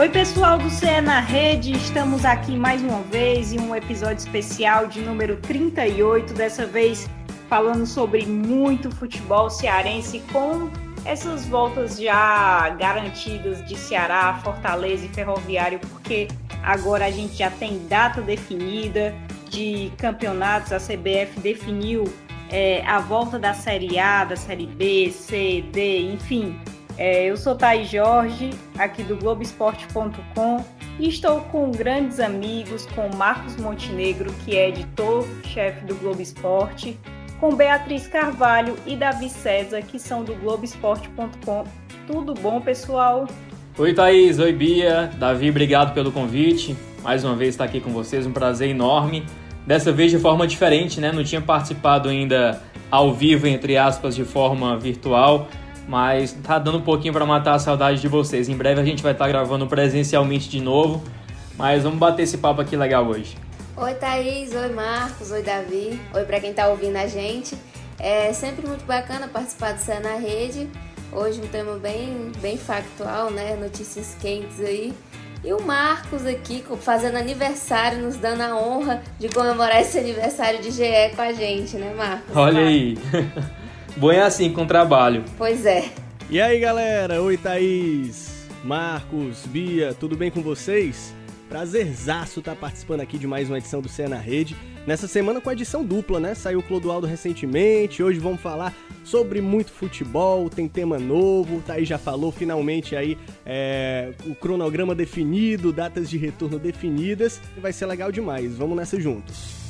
Oi, pessoal do CE na Rede, estamos aqui mais uma vez em um episódio especial de número 38, dessa vez falando sobre muito futebol cearense com essas voltas já garantidas de Ceará, Fortaleza e Ferroviário, porque agora a gente já tem data definida de campeonatos, a CBF definiu é, a volta da Série A, da Série B, C, D, enfim. É, eu sou Thaís Jorge, aqui do Globoesporte.com, e estou com grandes amigos, com Marcos Montenegro, que é editor-chefe do Globo Esporte, com Beatriz Carvalho e Davi César, que são do Globoesporte.com. Tudo bom, pessoal? Oi, Thaís. Oi, Bia. Davi, obrigado pelo convite. Mais uma vez estar aqui com vocês, um prazer enorme. Dessa vez de forma diferente, né? Não tinha participado ainda ao vivo, entre aspas, de forma virtual, mas tá dando um pouquinho para matar a saudade de vocês. Em breve a gente vai estar gravando presencialmente de novo, mas vamos bater esse papo aqui legal hoje. Oi Thaís, oi Marcos, oi Davi, oi para quem está ouvindo a gente. É sempre muito bacana participar do Cé na Rede. Hoje um tema bem, bem factual, né? Notícias quentes aí. E o Marcos aqui fazendo aniversário, nos dando a honra de comemorar esse aniversário de GE com a gente, né, Marcos? Olha aí. Bom é assim com o trabalho. Pois é. E aí, galera? Oi, Thaís, Marcos, Bia, tudo bem com vocês? Prazerzaço estar tá participando aqui de mais uma edição do Cé na Rede. Nessa semana com a edição dupla, né? Saiu o Clodoaldo recentemente, hoje vamos falar sobre muito futebol, tem tema novo, tá aí já falou finalmente aí é, o cronograma definido, datas de retorno definidas, vai ser legal demais, vamos nessa juntos.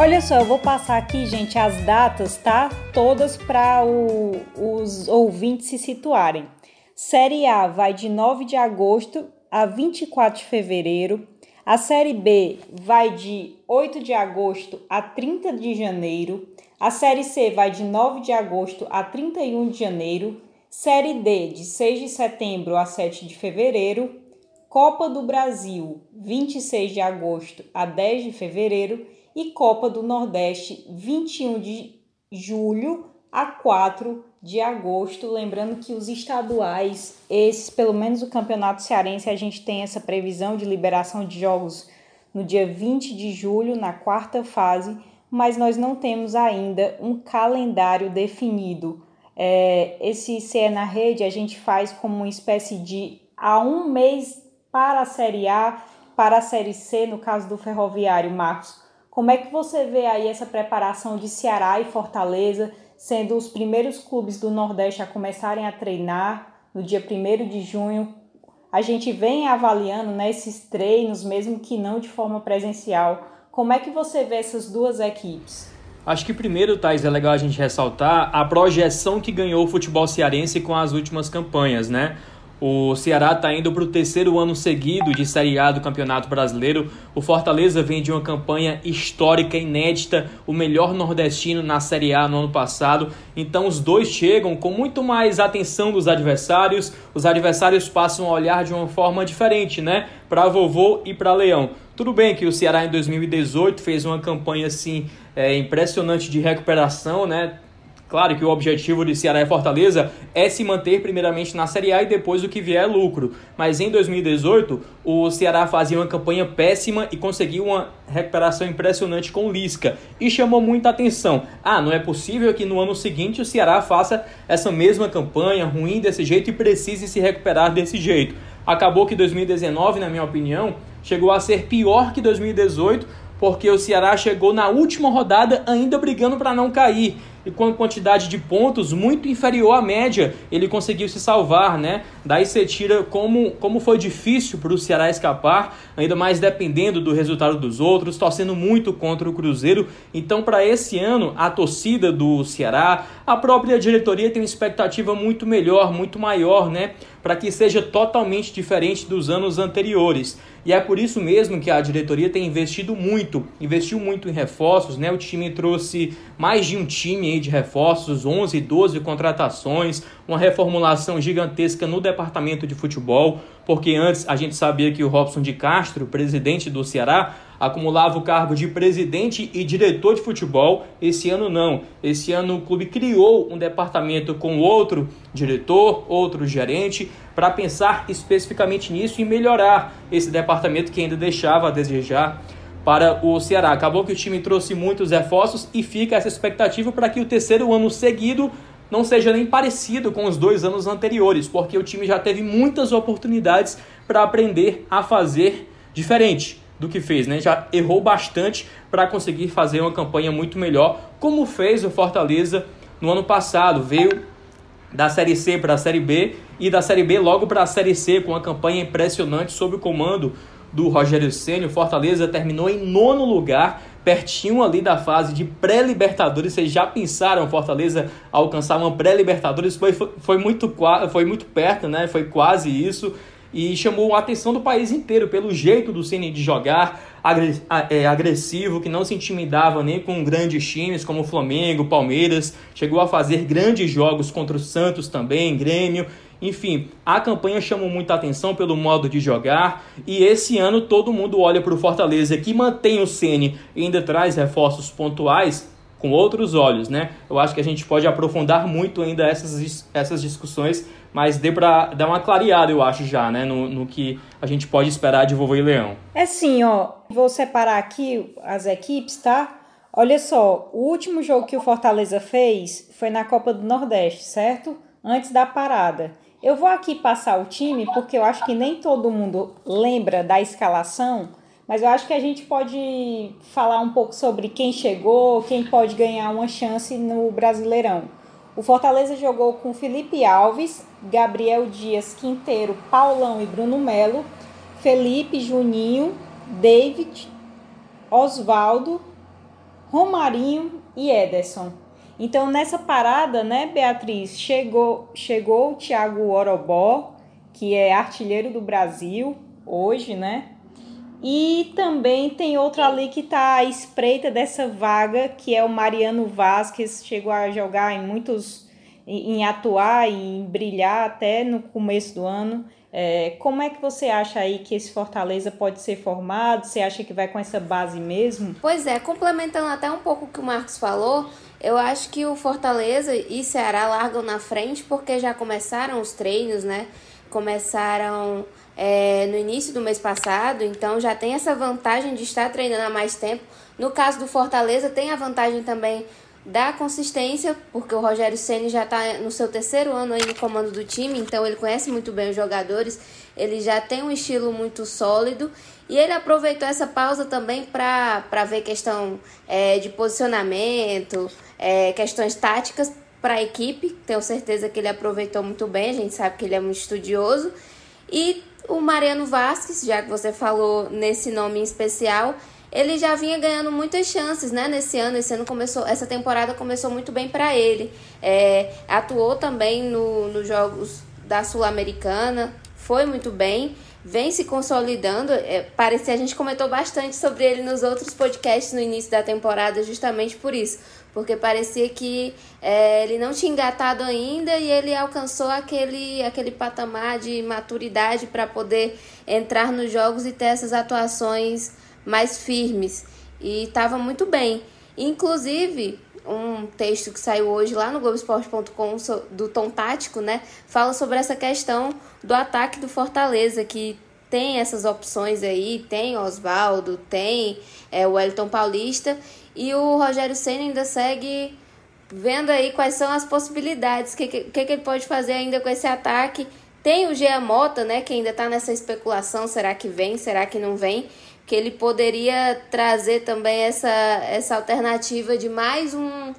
Olha só, eu vou passar aqui, gente, as datas, tá? Todas para os ouvintes se situarem. Série A vai de 9 de agosto a 24 de fevereiro. A Série B vai de 8 de agosto a 30 de janeiro. A Série C vai de 9 de agosto a 31 de janeiro. Série D de 6 de setembro a 7 de fevereiro. Copa do Brasil, 26 de agosto a 10 de fevereiro e Copa do Nordeste, 21 de julho a 4 de agosto. Lembrando que os estaduais, esses, pelo menos o Campeonato Cearense, a gente tem essa previsão de liberação de jogos no dia 20 de julho, na quarta fase, mas nós não temos ainda um calendário definido. É, esse CE na rede a gente faz como uma espécie de há um mês para a Série A, para a Série C, no caso do Ferroviário, Marcos como é que você vê aí essa preparação de Ceará e Fortaleza, sendo os primeiros clubes do Nordeste a começarem a treinar no dia 1 de junho? A gente vem avaliando né, esses treinos, mesmo que não de forma presencial. Como é que você vê essas duas equipes? Acho que primeiro, Thais, é legal a gente ressaltar a projeção que ganhou o futebol cearense com as últimas campanhas, né? O Ceará está indo para o terceiro ano seguido de Série A do Campeonato Brasileiro. O Fortaleza vem de uma campanha histórica, inédita, o melhor nordestino na Série A no ano passado. Então os dois chegam com muito mais atenção dos adversários. Os adversários passam a olhar de uma forma diferente, né? Para vovô e para leão. Tudo bem que o Ceará em 2018 fez uma campanha assim é, impressionante de recuperação, né? Claro que o objetivo de Ceará e Fortaleza é se manter primeiramente na Série A e depois o que vier é lucro. Mas em 2018, o Ceará fazia uma campanha péssima e conseguiu uma recuperação impressionante com Lisca. E chamou muita atenção. Ah, não é possível que no ano seguinte o Ceará faça essa mesma campanha ruim desse jeito e precise se recuperar desse jeito. Acabou que 2019, na minha opinião, chegou a ser pior que 2018, porque o Ceará chegou na última rodada ainda brigando para não cair e com quantidade de pontos muito inferior à média, ele conseguiu se salvar, né? Daí você tira como, como foi difícil para o Ceará escapar, ainda mais dependendo do resultado dos outros, torcendo muito contra o Cruzeiro. Então, para esse ano, a torcida do Ceará, a própria diretoria tem uma expectativa muito melhor, muito maior, né? Para que seja totalmente diferente dos anos anteriores. E é por isso mesmo que a diretoria tem investido muito, investiu muito em reforços, né? O time trouxe mais de um time de reforços, 11, 12 contratações, uma reformulação gigantesca no departamento de futebol, porque antes a gente sabia que o Robson de Castro, presidente do Ceará, acumulava o cargo de presidente e diretor de futebol. Esse ano não. Esse ano o clube criou um departamento com outro diretor, outro gerente, para pensar especificamente nisso e melhorar esse departamento que ainda deixava a desejar para o Ceará. Acabou que o time trouxe muitos reforços e fica essa expectativa para que o terceiro ano seguido não seja nem parecido com os dois anos anteriores, porque o time já teve muitas oportunidades para aprender a fazer diferente do que fez, né? Já errou bastante para conseguir fazer uma campanha muito melhor, como fez o Fortaleza no ano passado. Veio da Série C para a Série B e da Série B logo para a Série C com uma campanha impressionante sob o comando do Rogério Ceni. Fortaleza terminou em nono lugar, pertinho ali da fase de pré-libertadores. Vocês já pensaram Fortaleza alcançar uma pré-libertadores? Foi, foi, foi, muito, foi muito perto, né? Foi quase isso e chamou a atenção do país inteiro pelo jeito do Ceni de jogar, é, agressivo, que não se intimidava nem com grandes times como Flamengo, Palmeiras, chegou a fazer grandes jogos contra o Santos também, Grêmio. Enfim, a campanha chamou muita atenção pelo modo de jogar. E esse ano todo mundo olha para o Fortaleza que mantém o Ceni e ainda traz reforços pontuais com outros olhos, né? Eu acho que a gente pode aprofundar muito ainda essas, essas discussões mas dê para dar uma clareada, eu acho, já, né, no, no que a gente pode esperar de Vovô e Leão. É sim, ó, vou separar aqui as equipes, tá? Olha só, o último jogo que o Fortaleza fez foi na Copa do Nordeste, certo? Antes da parada. Eu vou aqui passar o time porque eu acho que nem todo mundo lembra da escalação, mas eu acho que a gente pode falar um pouco sobre quem chegou, quem pode ganhar uma chance no Brasileirão. O Fortaleza jogou com Felipe Alves, Gabriel Dias Quinteiro, Paulão e Bruno Melo, Felipe, Juninho, David, Oswaldo, Romarinho e Ederson. Então nessa parada, né, Beatriz, chegou chegou o Thiago Orobó, que é artilheiro do Brasil hoje, né? E também tem outro ali que está à espreita dessa vaga, que é o Mariano Vasquez, chegou a jogar em muitos, em atuar, em brilhar até no começo do ano. É, como é que você acha aí que esse Fortaleza pode ser formado? Você acha que vai com essa base mesmo? Pois é, complementando até um pouco o que o Marcos falou, eu acho que o Fortaleza e Ceará largam na frente porque já começaram os treinos, né? Começaram é, no início do mês passado, então já tem essa vantagem de estar treinando há mais tempo. No caso do Fortaleza, tem a vantagem também da consistência, porque o Rogério Ceni já está no seu terceiro ano aí no comando do time, então ele conhece muito bem os jogadores, ele já tem um estilo muito sólido e ele aproveitou essa pausa também para ver questão é, de posicionamento, é, questões táticas para a equipe. Tenho certeza que ele aproveitou muito bem, a gente sabe que ele é muito estudioso. E o Mariano Vasquez, já que você falou nesse nome em especial, ele já vinha ganhando muitas chances, né? Nesse ano, esse ano começou, essa temporada começou muito bem para ele. É, atuou também no, nos jogos da Sul-Americana, foi muito bem, vem se consolidando. É, parecia a gente comentou bastante sobre ele nos outros podcasts no início da temporada, justamente por isso porque parecia que é, ele não tinha engatado ainda e ele alcançou aquele, aquele patamar de maturidade para poder entrar nos jogos e ter essas atuações mais firmes. E estava muito bem. Inclusive, um texto que saiu hoje lá no Globoesporte.com do Tom Tático, né? Fala sobre essa questão do ataque do Fortaleza, que tem essas opções aí, tem Oswaldo, tem é, o Wellington Paulista, e o Rogério Senna ainda segue vendo aí quais são as possibilidades, o que, que, que, ele pode fazer ainda com esse ataque. Tem o Gia Mota, né, que ainda está nessa especulação, será que vem, será que não vem? Que ele poderia trazer também essa, essa alternativa de mais um,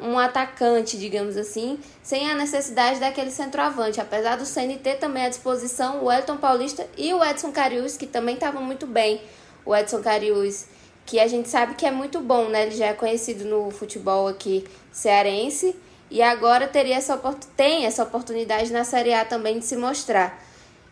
um atacante, digamos assim, sem a necessidade daquele centroavante. Apesar do CNT também à disposição, o Elton Paulista e o Edson Carius, que também estavam muito bem. O Edson Carius que a gente sabe que é muito bom, né? Ele já é conhecido no futebol aqui cearense e agora teria essa tem essa oportunidade na Série A também de se mostrar.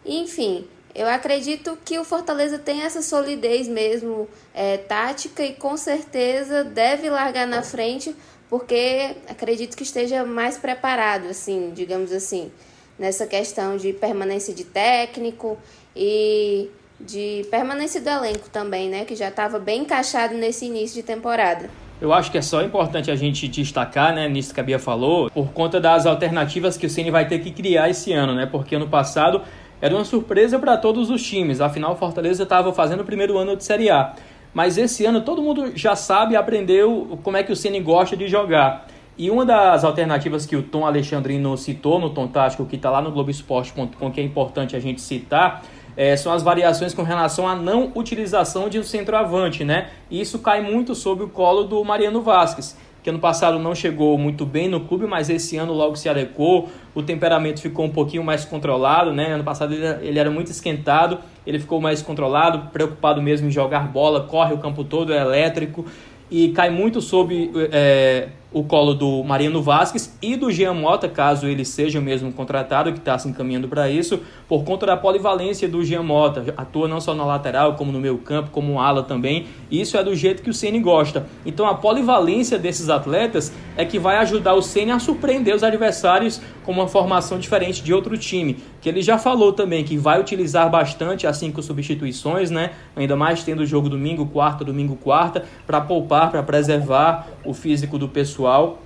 Enfim, eu acredito que o Fortaleza tem essa solidez mesmo é, tática e com certeza deve largar na frente porque acredito que esteja mais preparado, assim, digamos assim. nessa questão de permanência de técnico e de permanência do elenco também, né? Que já estava bem encaixado nesse início de temporada. Eu acho que é só importante a gente destacar, né, nisso que a Bia falou, por conta das alternativas que o Ceni vai ter que criar esse ano, né? Porque ano passado era uma surpresa para todos os times. Afinal, o Fortaleza estava fazendo o primeiro ano de Série A. Mas esse ano todo mundo já sabe e aprendeu como é que o Ceni gosta de jogar. E uma das alternativas que o Tom Alexandrino citou no Tom Tático, que está lá no Globoesporte.com, que é importante a gente citar, é, são as variações com relação à não utilização de um centroavante, né? E isso cai muito sob o colo do Mariano Vasquez que ano passado não chegou muito bem no clube, mas esse ano logo se adequou, o temperamento ficou um pouquinho mais controlado, né? Ano passado ele, ele era muito esquentado, ele ficou mais controlado, preocupado mesmo em jogar bola, corre o campo todo, é elétrico e cai muito sob é, o colo do Mariano Vasquez e do Jean Mota, caso ele seja mesmo contratado, que está se encaminhando para isso, por conta da polivalência do Jean Mota. Atua não só na lateral, como no meio campo, como ala também. Isso é do jeito que o Ceni gosta. Então a polivalência desses atletas é que vai ajudar o Ceni a surpreender os adversários com uma formação diferente de outro time. Que ele já falou também que vai utilizar bastante assim com substituições, né? Ainda mais tendo o jogo domingo, quarta, domingo, quarta, para poupar, para preservar o físico do pessoal pessoal.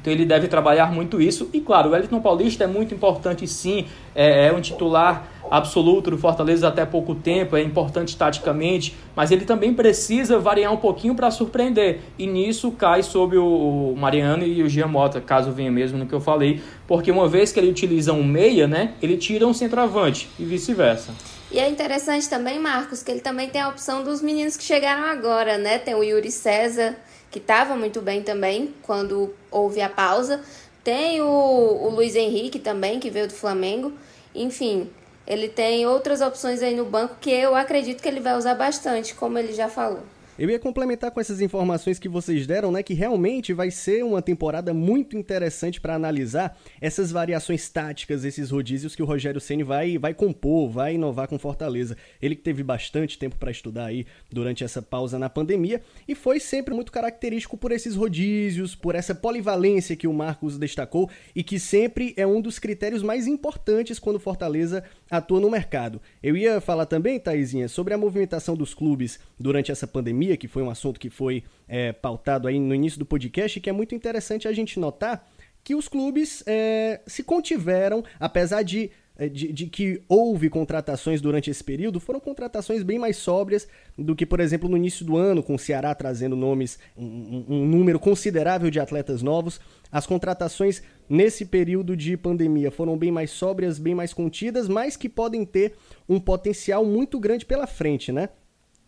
Então ele deve trabalhar muito isso. E claro, o Wellington Paulista é muito importante sim, é, é, um titular absoluto do Fortaleza até pouco tempo, é importante taticamente, mas ele também precisa variar um pouquinho para surpreender. E nisso cai sobre o, Mariano e o Gia Mota, caso venha mesmo no que eu falei, porque uma vez que ele utiliza um meia, né, ele tira um centroavante e vice-versa. E é interessante também, Marcos, que ele também tem a opção dos meninos que chegaram agora, né? Tem o Yuri César, que estava muito bem também quando houve a pausa. Tem o, o Luiz Henrique também, que veio do Flamengo. Enfim, ele tem outras opções aí no banco que eu acredito que ele vai usar bastante, como ele já falou. Eu ia complementar com essas informações que vocês deram, né, que realmente vai ser uma temporada muito interessante para analisar essas variações táticas, esses rodízios que o Rogério Ceni vai vai compor, vai inovar com Fortaleza. Ele que teve bastante tempo para estudar aí durante essa pausa na pandemia e foi sempre muito característico por esses rodízios, por essa polivalência que o Marcos destacou e que sempre é um dos critérios mais importantes quando Fortaleza atua no mercado. Eu ia falar também, Taizinha, sobre a movimentação dos clubes durante essa pandemia que foi um assunto que foi é, pautado aí no início do podcast, que é muito interessante a gente notar que os clubes é, se contiveram, apesar de, de, de, que houve contratações durante esse período, foram contratações bem mais sóbrias do que, por exemplo, no início do ano, com o Ceará trazendo nomes, um, um número considerável de atletas novos. As contratações nesse período de pandemia foram bem mais sóbrias, bem mais contidas, mas que podem ter um potencial muito grande pela frente, né?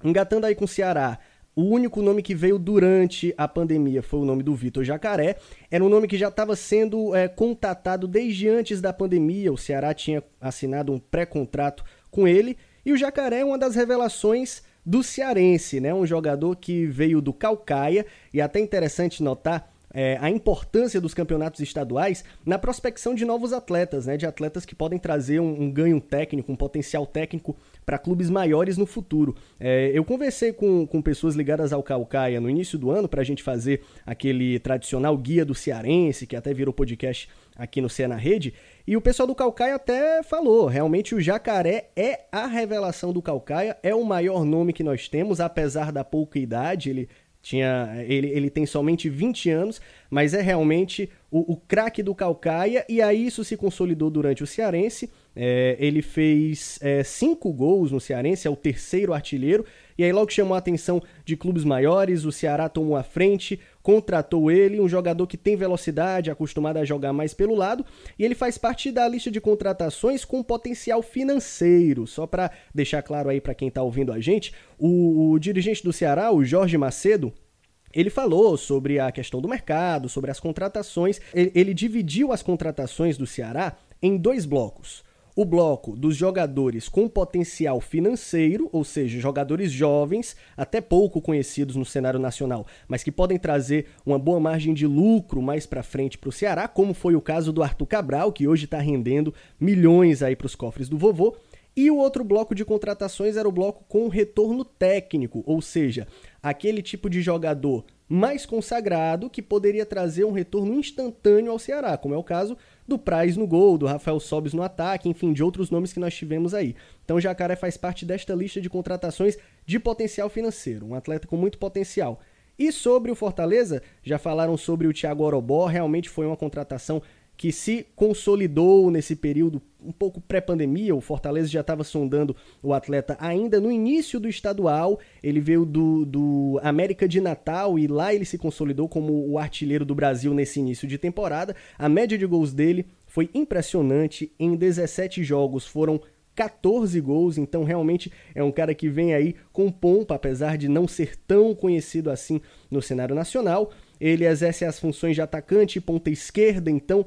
Engatando aí com o Ceará, o único nome que veio durante a pandemia foi o nome do Vitor Jacaré. Era um nome que já estava sendo é, contatado desde antes da pandemia. O Ceará tinha assinado um pré-contrato com ele. E o Jacaré é uma das revelações do Cearense, né? Um jogador que veio do Calcaia. E até interessante notar é, a importância dos campeonatos estaduais na prospecção de novos atletas, né? De atletas que podem trazer um, um ganho técnico, um potencial técnico para clubes maiores no futuro. É, eu conversei com, com pessoas ligadas ao Calcaia no início do ano para a gente fazer aquele tradicional guia do cearense, que até virou podcast aqui no Cena Rede, e o pessoal do Calcaia até falou, realmente o Jacaré é a revelação do Calcaia, é o maior nome que nós temos, apesar da pouca idade, ele tinha, ele, ele tem somente 20 anos, mas é realmente o, o craque do Calcaia, e aí isso se consolidou durante o Cearense. É, ele fez é, cinco gols no Cearense, é o terceiro artilheiro, e aí logo chamou a atenção de clubes maiores, o Ceará tomou a frente, contratou ele, um jogador que tem velocidade, acostumado a jogar mais pelo lado, e ele faz parte da lista de contratações com potencial financeiro. Só para deixar claro aí para quem está ouvindo a gente, o, o dirigente do Ceará, o Jorge Macedo, ele falou sobre a questão do mercado, sobre as contratações. Ele, ele, dividiu as contratações do Ceará em dois blocos o bloco dos jogadores com potencial financeiro, ou seja, jogadores jovens, até pouco conhecidos no cenário nacional, mas que podem trazer uma boa margem de lucro mais para frente para o Ceará, como foi o caso do Arthur Cabral, que hoje está rendendo milhões aí para os cofres do vovô. E o outro bloco de contratações era o bloco com retorno técnico, ou seja, aquele tipo de jogador mais consagrado que poderia trazer um retorno instantâneo ao Ceará, como é o caso do Praz no gol, do Rafael Sobis no ataque, enfim, de outros nomes que nós tivemos aí. Então Jacaré faz parte desta lista de contratações de potencial financeiro, um atleta com muito potencial. E sobre o Fortaleza, já falaram sobre o Thiago Orobó, realmente foi uma contratação que se consolidou nesse período um pouco pré-pandemia. O Fortaleza já estava sondando o atleta ainda no início do estadual. Ele veio do, do América de Natal e lá ele se consolidou como o artilheiro do Brasil nesse início de temporada. A média de gols dele foi impressionante. Em 17 jogos foram 14 gols, então realmente é um cara que vem aí com pompa, apesar de não ser tão conhecido assim no cenário nacional. Ele exerce as funções de atacante ponta esquerda, então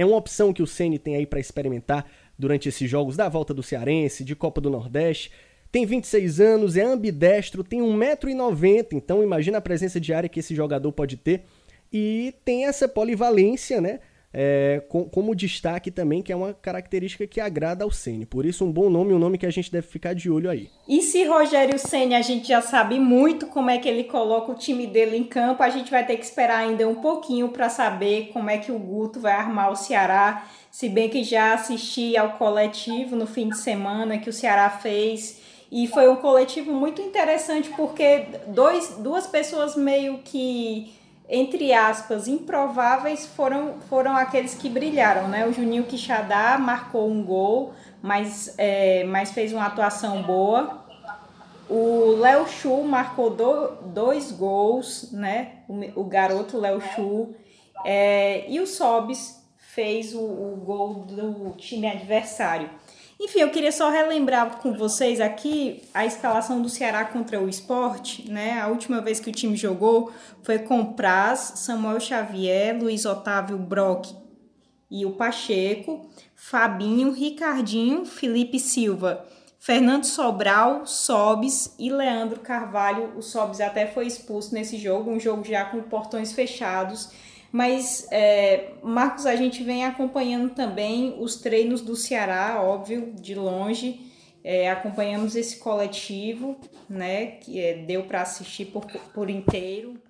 é uma opção que o Ceni tem aí para experimentar durante esses jogos da volta do Cearense, de Copa do Nordeste. Tem 26 anos, é ambidestro, tem 1,90m, então imagina a presença diária que esse jogador pode ter. E tem essa polivalência, né? É, com, como destaque também, que é uma característica que agrada ao Ceni. Por isso, um bom nome, um nome que a gente deve ficar de olho aí. E se Rogério Ceni a gente já sabe muito como é que ele coloca o time dele em campo, a gente vai ter que esperar ainda um pouquinho para saber como é que o Guto vai armar o Ceará. Se bem que já assisti ao coletivo no fim de semana que o Ceará fez. E foi um coletivo muito interessante porque dois, duas pessoas meio que entre aspas, improváveis foram, foram aqueles que brilharam, né? O Juninho Quixadá marcou um gol, mas, é, mas fez uma atuação boa. O Léo Chu marcou do, dois gols, né? O, o garoto Léo Chu. É, e o Sobis fez o, o gol do time adversário. Enfim, eu queria só relembrar com vocês aqui a escalação do Ceará contra o esporte, né? A última vez que o time jogou foi com Praz, Samuel Xavier, Luiz Otávio Brock e o Pacheco, Fabinho, Ricardinho, Felipe Silva, Fernando Sobral, Sobes e Leandro Carvalho. O Sobes até foi expulso nesse jogo, um jogo já com portões fechados mas, é, Marcos, a gente vem acompanhando também os treinos do Ceará, óbvio, de longe. É, acompanhamos esse coletivo, né, que é, deu para assistir por, por inteiro.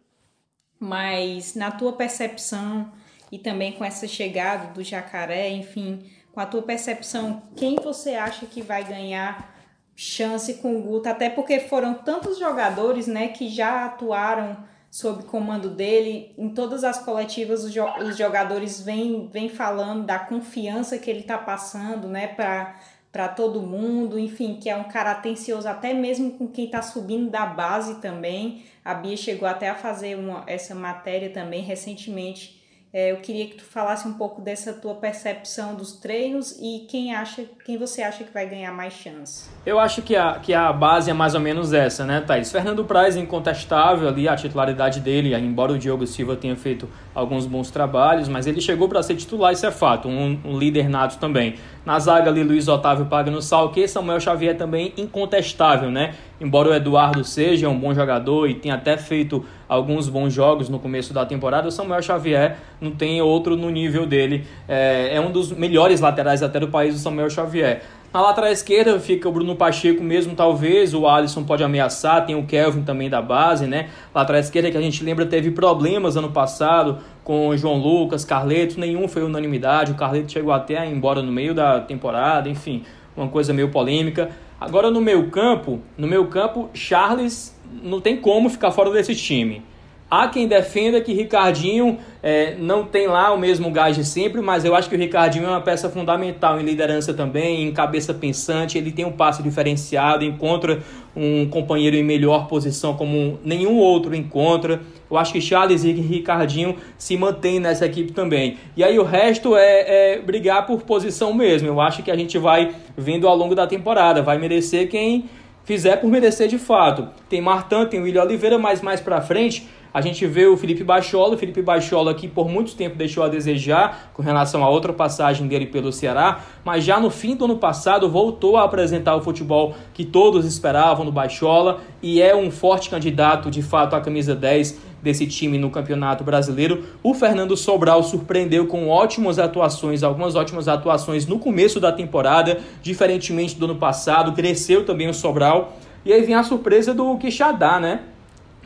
Mas, na tua percepção, e também com essa chegada do jacaré, enfim, com a tua percepção, quem você acha que vai ganhar chance com o Guto? Até porque foram tantos jogadores né, que já atuaram sob comando dele. Em todas as coletivas, os, jogadores vêm, vêm falando da confiança que ele está passando né, para todo mundo. Enfim, que é um cara atencioso até mesmo com quem está subindo da base também. A Bia chegou até a fazer uma, essa matéria também recentemente é, eu queria que tu falasse um pouco dessa tua percepção dos treinos e quem acha, quem você acha que vai ganhar mais chance. Eu acho que a, que a base é mais ou menos essa, né, Thaís? Fernando Praz é incontestável ali, a titularidade dele, embora o Diogo Silva tenha feito alguns bons trabalhos, mas ele chegou para ser titular, isso é fato, um, um, líder nato também. Na zaga ali, Luiz Otávio paga no salque, Samuel Xavier também incontestável, né? Embora o Eduardo seja um bom jogador e tenha até feito alguns bons jogos no começo da temporada, o Samuel Xavier não tem outro no nível dele. É, é um dos melhores laterais até do país, o Samuel Xavier. Na lateral esquerda fica o Bruno Pacheco mesmo, talvez. O Alisson pode ameaçar. Tem o Kelvin também da base, né? Lateral esquerda que a gente lembra teve problemas ano passado com o João Lucas, Carleto. Nenhum foi unanimidade. O Carleto chegou até a ir embora no meio da temporada. Enfim, uma coisa meio polêmica. Agora no meu campo, no meu campo, Charles não tem como ficar fora desse time. Há quem defenda que Ricardinho é, não tem lá o mesmo gás de sempre, mas eu acho que o Ricardinho é uma peça fundamental em liderança também, em cabeça pensante. Ele tem um passe diferenciado, encontra um companheiro em melhor posição como nenhum outro encontra. Eu acho que Charles e Ricardinho se mantêm nessa equipe também. E aí o resto é, é brigar por posição mesmo. Eu acho que a gente vai vendo ao longo da temporada. Vai merecer quem fizer por merecer de fato. Tem Martin, tem William Oliveira, mas mais pra frente a gente vê o Felipe Bachola, o Felipe Bachola que por muito tempo deixou a desejar com relação a outra passagem dele pelo Ceará, mas já no fim do ano passado voltou a apresentar o futebol que todos esperavam no Bachola e é um forte candidato de fato à camisa 10 desse time no Campeonato Brasileiro. O Fernando Sobral surpreendeu com ótimas atuações, algumas ótimas atuações no começo da temporada, diferentemente do ano passado, cresceu também o Sobral. E aí vem a surpresa do Quixadá, né?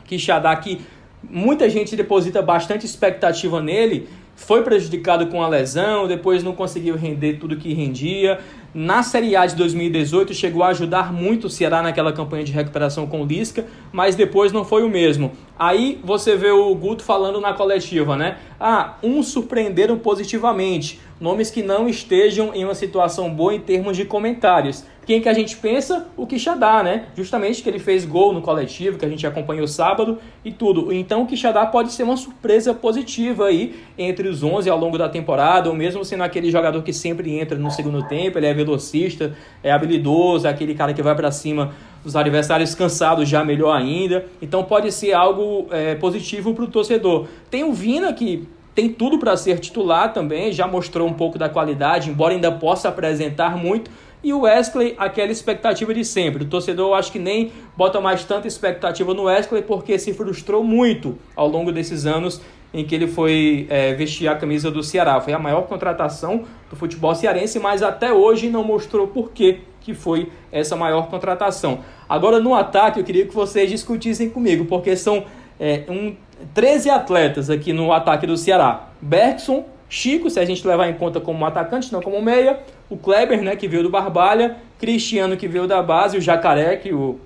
Quixadá que muita gente deposita bastante expectativa nele foi prejudicado com a lesão, depois não conseguiu render tudo que rendia. Na Série A de 2018 chegou a ajudar muito o Ceará naquela campanha de recuperação com o Lisca, mas depois não foi o mesmo. Aí você vê o Guto falando na coletiva, né? Ah, uns surpreenderam positivamente, nomes que não estejam em uma situação boa em termos de comentários. Quem que a gente pensa? O Quixadá, né? Justamente que ele fez gol no coletivo, que a gente acompanhou sábado e tudo. Então o Quixadá pode ser uma surpresa positiva aí entre os 11 ao longo da temporada, ou mesmo sendo aquele jogador que sempre entra no segundo tempo, ele é velocista, é habilidoso, é aquele cara que vai para cima dos adversários cansados já melhor ainda. Então pode ser algo é, positivo para o torcedor. Tem o Vina que tem tudo para ser titular também, já mostrou um pouco da qualidade, embora ainda possa apresentar muito, e o Wesley, aquela expectativa de sempre. O torcedor eu acho que nem bota mais tanta expectativa no Wesley porque se frustrou muito ao longo desses anos em que ele foi é, vestir a camisa do Ceará. Foi a maior contratação do futebol cearense, mas até hoje não mostrou por que que foi essa maior contratação. Agora no ataque eu queria que vocês discutissem comigo, porque são é, um, 13 atletas aqui no ataque do Ceará. Bergson, Chico, se a gente levar em conta como atacante, não como meia, o Kleber, né, que veio do Barbalha, Cristiano, que veio da base, o Jacaré, que o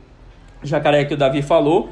Jacaré que o Davi falou,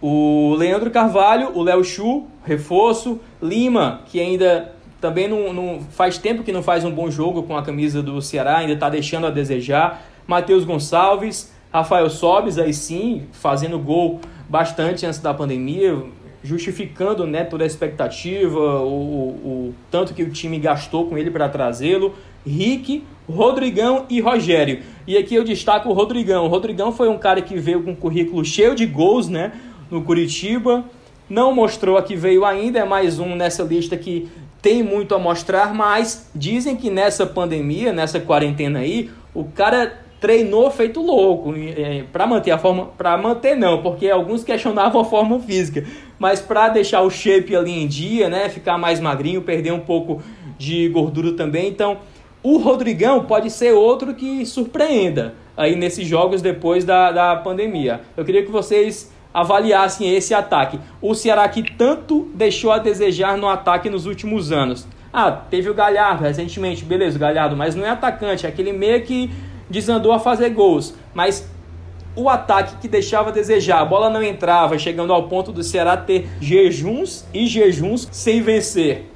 o Leandro Carvalho, o Léo Chu, reforço, Lima, que ainda também não, não, faz tempo que não faz um bom jogo com a camisa do Ceará, ainda está deixando a desejar, Matheus Gonçalves, Rafael Sobes, aí sim, fazendo gol bastante antes da pandemia, justificando né, toda a expectativa, o, o, o tanto que o time gastou com ele para trazê-lo. Rick, Rodrigão e Rogério. E aqui eu destaco o Rodrigão. O Rodrigão foi um cara que veio com um currículo cheio de gols né, no Curitiba. Não mostrou a que veio ainda, é mais um nessa lista que tem muito a mostrar, mas dizem que nessa pandemia, nessa quarentena aí, o cara treinou feito louco é, para manter a forma, para manter não, porque alguns questionavam a forma física, mas para deixar o shape ali em dia, né, ficar mais magrinho, perder um pouco de gordura também. Então, o Rodrigão pode ser outro que surpreenda aí nesses jogos depois da, da pandemia. Eu queria que vocês avaliassem esse ataque. O Ceará que tanto deixou a desejar no ataque nos últimos anos. Ah, teve o Galhardo recentemente, beleza, o Galhardo, mas não é atacante, é aquele meio que desandou a fazer gols. Mas o ataque que deixava a desejar, a bola não entrava, chegando ao ponto do Ceará ter jejuns e jejuns sem vencer.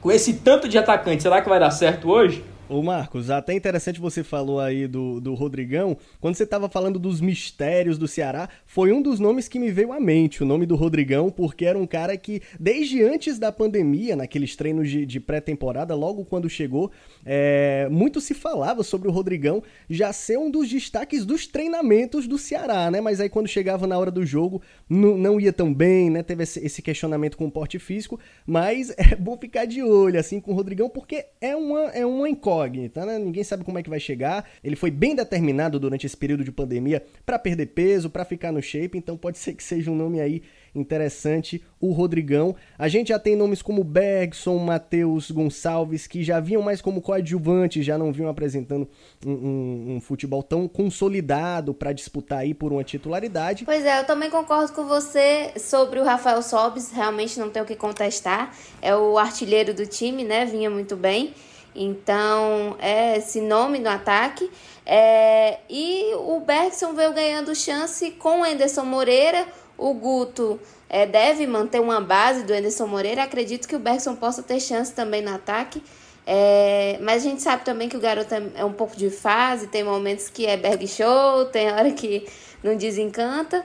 Com esse tanto de atacante, será que vai dar certo hoje? Ô Marcos, até interessante você falou aí do, do Rodrigão. Quando você estava falando dos mistérios do Ceará, foi um dos nomes que me veio à mente, o nome do Rodrigão, porque era um cara que, desde antes da pandemia, naqueles treinos de, de pré-temporada, logo quando chegou, é, muito se falava sobre o Rodrigão já ser um dos destaques dos treinamentos do Ceará, né? Mas aí quando chegava na hora do jogo, não, não ia tão bem, né? Teve esse, esse questionamento com o porte físico, mas é bom ficar de olho, assim, com o Rodrigão, porque é uma, é uma incógnita incógnita, né? Ninguém sabe como é que vai chegar. Ele foi bem determinado durante esse período de pandemia para perder peso, para ficar no shape, então pode ser que seja um nome aí interessante, o Rodrigão. A gente já tem nomes como Bergson, Matheus Gonçalves, que já vinham mais como coadjuvantes, já não vinham apresentando um, um, um futebol tão consolidado para disputar aí por uma titularidade. Pois é, eu também concordo com você sobre o Rafael Sobis, realmente não tenho o que contestar. É o artilheiro do time, né? Vinha muito bem. Então, é esse nome no ataque. É, e o Bergson veio ganhando chance com o Anderson Moreira. O Guto é, deve manter uma base do Anderson Moreira. Acredito que o Bergson possa ter chance também no ataque. É, mas a gente sabe também que o garoto é, é um pouco de fase, tem momentos que é Berg Show, tem hora que não desencanta.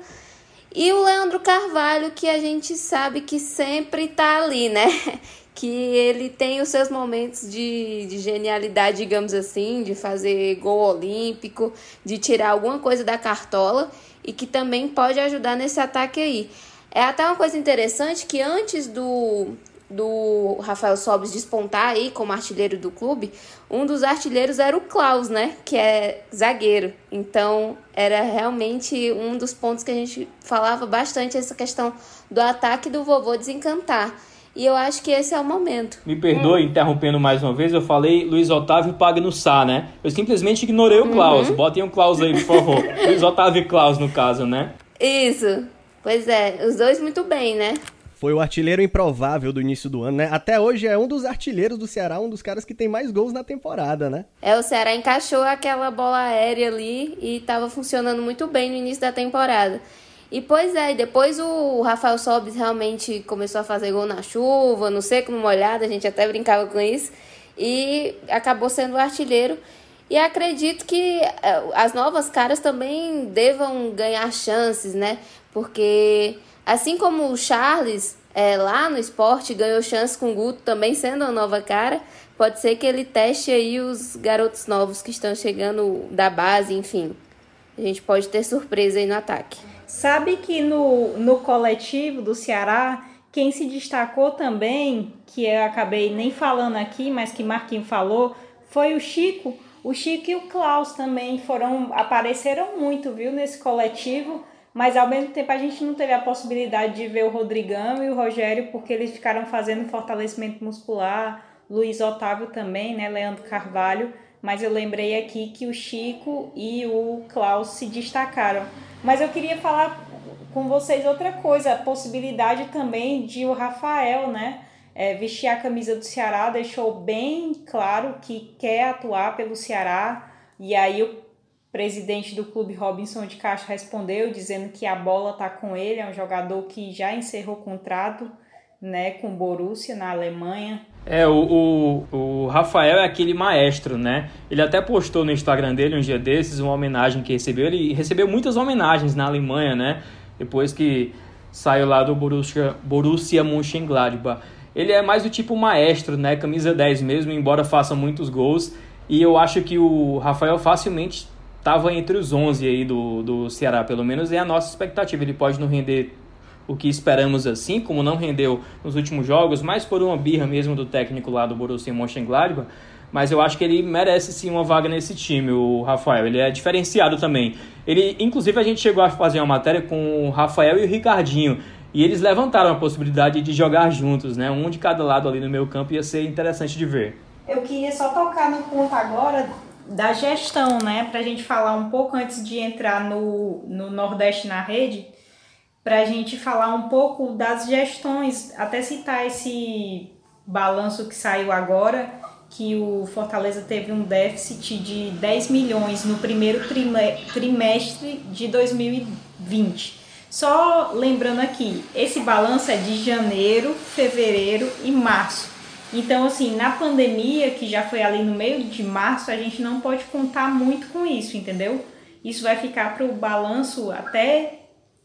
E o Leandro Carvalho, que a gente sabe que sempre tá ali, né? Que ele tem os seus momentos de, de genialidade, digamos assim, de fazer gol olímpico, de tirar alguma coisa da cartola e que também pode ajudar nesse ataque aí. É até uma coisa interessante que antes do, do Rafael Sobis despontar aí como artilheiro do clube, um dos artilheiros era o Klaus, né? Que é zagueiro. Então era realmente um dos pontos que a gente falava bastante essa questão do ataque do vovô desencantar. E eu acho que esse é o momento. Me perdoe hum. interrompendo mais uma vez, eu falei Luiz Otávio no Sá, né? Eu simplesmente ignorei o Klaus. Uhum. Botem o Klaus aí, por favor. Luiz Otávio e Klaus, no caso, né? Isso. Pois é, os dois muito bem, né? Foi o artilheiro improvável do início do ano, né? Até hoje é um dos artilheiros do Ceará, um dos caras que tem mais gols na temporada, né? É, o Ceará encaixou aquela bola aérea ali e estava funcionando muito bem no início da temporada. E pois é, depois o Rafael Sobis realmente começou a fazer gol na chuva, no seco, no molhado, a gente até brincava com isso, e acabou sendo o artilheiro. E acredito que eh, as novas caras também devam ganhar chances, né? Porque assim como o Charles é, lá no esporte ganhou chance com o Guto também sendo uma nova cara, pode ser que ele teste aí os garotos novos que estão chegando da base, enfim. A gente pode ter surpresa aí no ataque. Sabe que no, no coletivo do Ceará, quem se destacou também, que eu acabei nem falando aqui, mas que Marquinhos falou, foi o Chico. O Chico e o Klaus também foram apareceram muito, viu, nesse coletivo, mas ao mesmo tempo a gente não teve a possibilidade de ver o Rodrigão e o Rogério porque eles ficaram fazendo fortalecimento muscular, Luiz Otávio também, né, Leandro Carvalho, mas eu lembrei aqui que o Chico e o Klaus se destacaram. Mas eu queria falar com vocês outra coisa, a possibilidade também de o Rafael, né? É, vestir a camisa do Ceará, deixou bem claro que quer atuar pelo Ceará. E aí o presidente do clube Robinson de Castro respondeu dizendo que a bola tá com ele, é um jogador que já encerrou o contrato né, com o Borussia na Alemanha. É, o, o, o, Rafael é aquele maestro, né? Ele até postou no Instagram dele um dia desses uma homenagem que recebeu. Ele recebeu muitas homenagens na Alemanha, né? Depois que saiu lá do Borussia, Borussia Mönchengladbach. Ele é mais do tipo maestro, né? Camisa 10 mesmo, embora faça muitos gols. E eu acho que o Rafael facilmente estava entre os 11 aí do, do Ceará, pelo menos é a nossa expectativa. Ele pode não render o que esperamos assim, como não rendeu nos últimos jogos, mais por uma birra mesmo do técnico lá do Borussia Mönchengladbach, mas eu acho que ele merece sim uma vaga nesse time, o Rafael. Ele é diferenciado também. Ele, inclusive, a gente chegou a fazer uma matéria com o Rafael e o Ricardinho. E eles levantaram a possibilidade de jogar juntos, né? Um de cada lado ali no meio campo ia ser interessante de ver. Eu queria só tocar no ponto agora da gestão, né? Pra gente falar um pouco antes de entrar no, no Nordeste na rede para a gente falar um pouco das gestões, até citar esse balanço que saiu agora, que o Fortaleza teve um déficit de 10 milhões no primeiro trimestre de 2020. Só lembrando aqui, esse balanço é de janeiro, fevereiro e março. Então, assim, na pandemia, que já foi ali no meio de março, a gente não pode contar muito com isso, entendeu? Isso vai ficar para o balanço até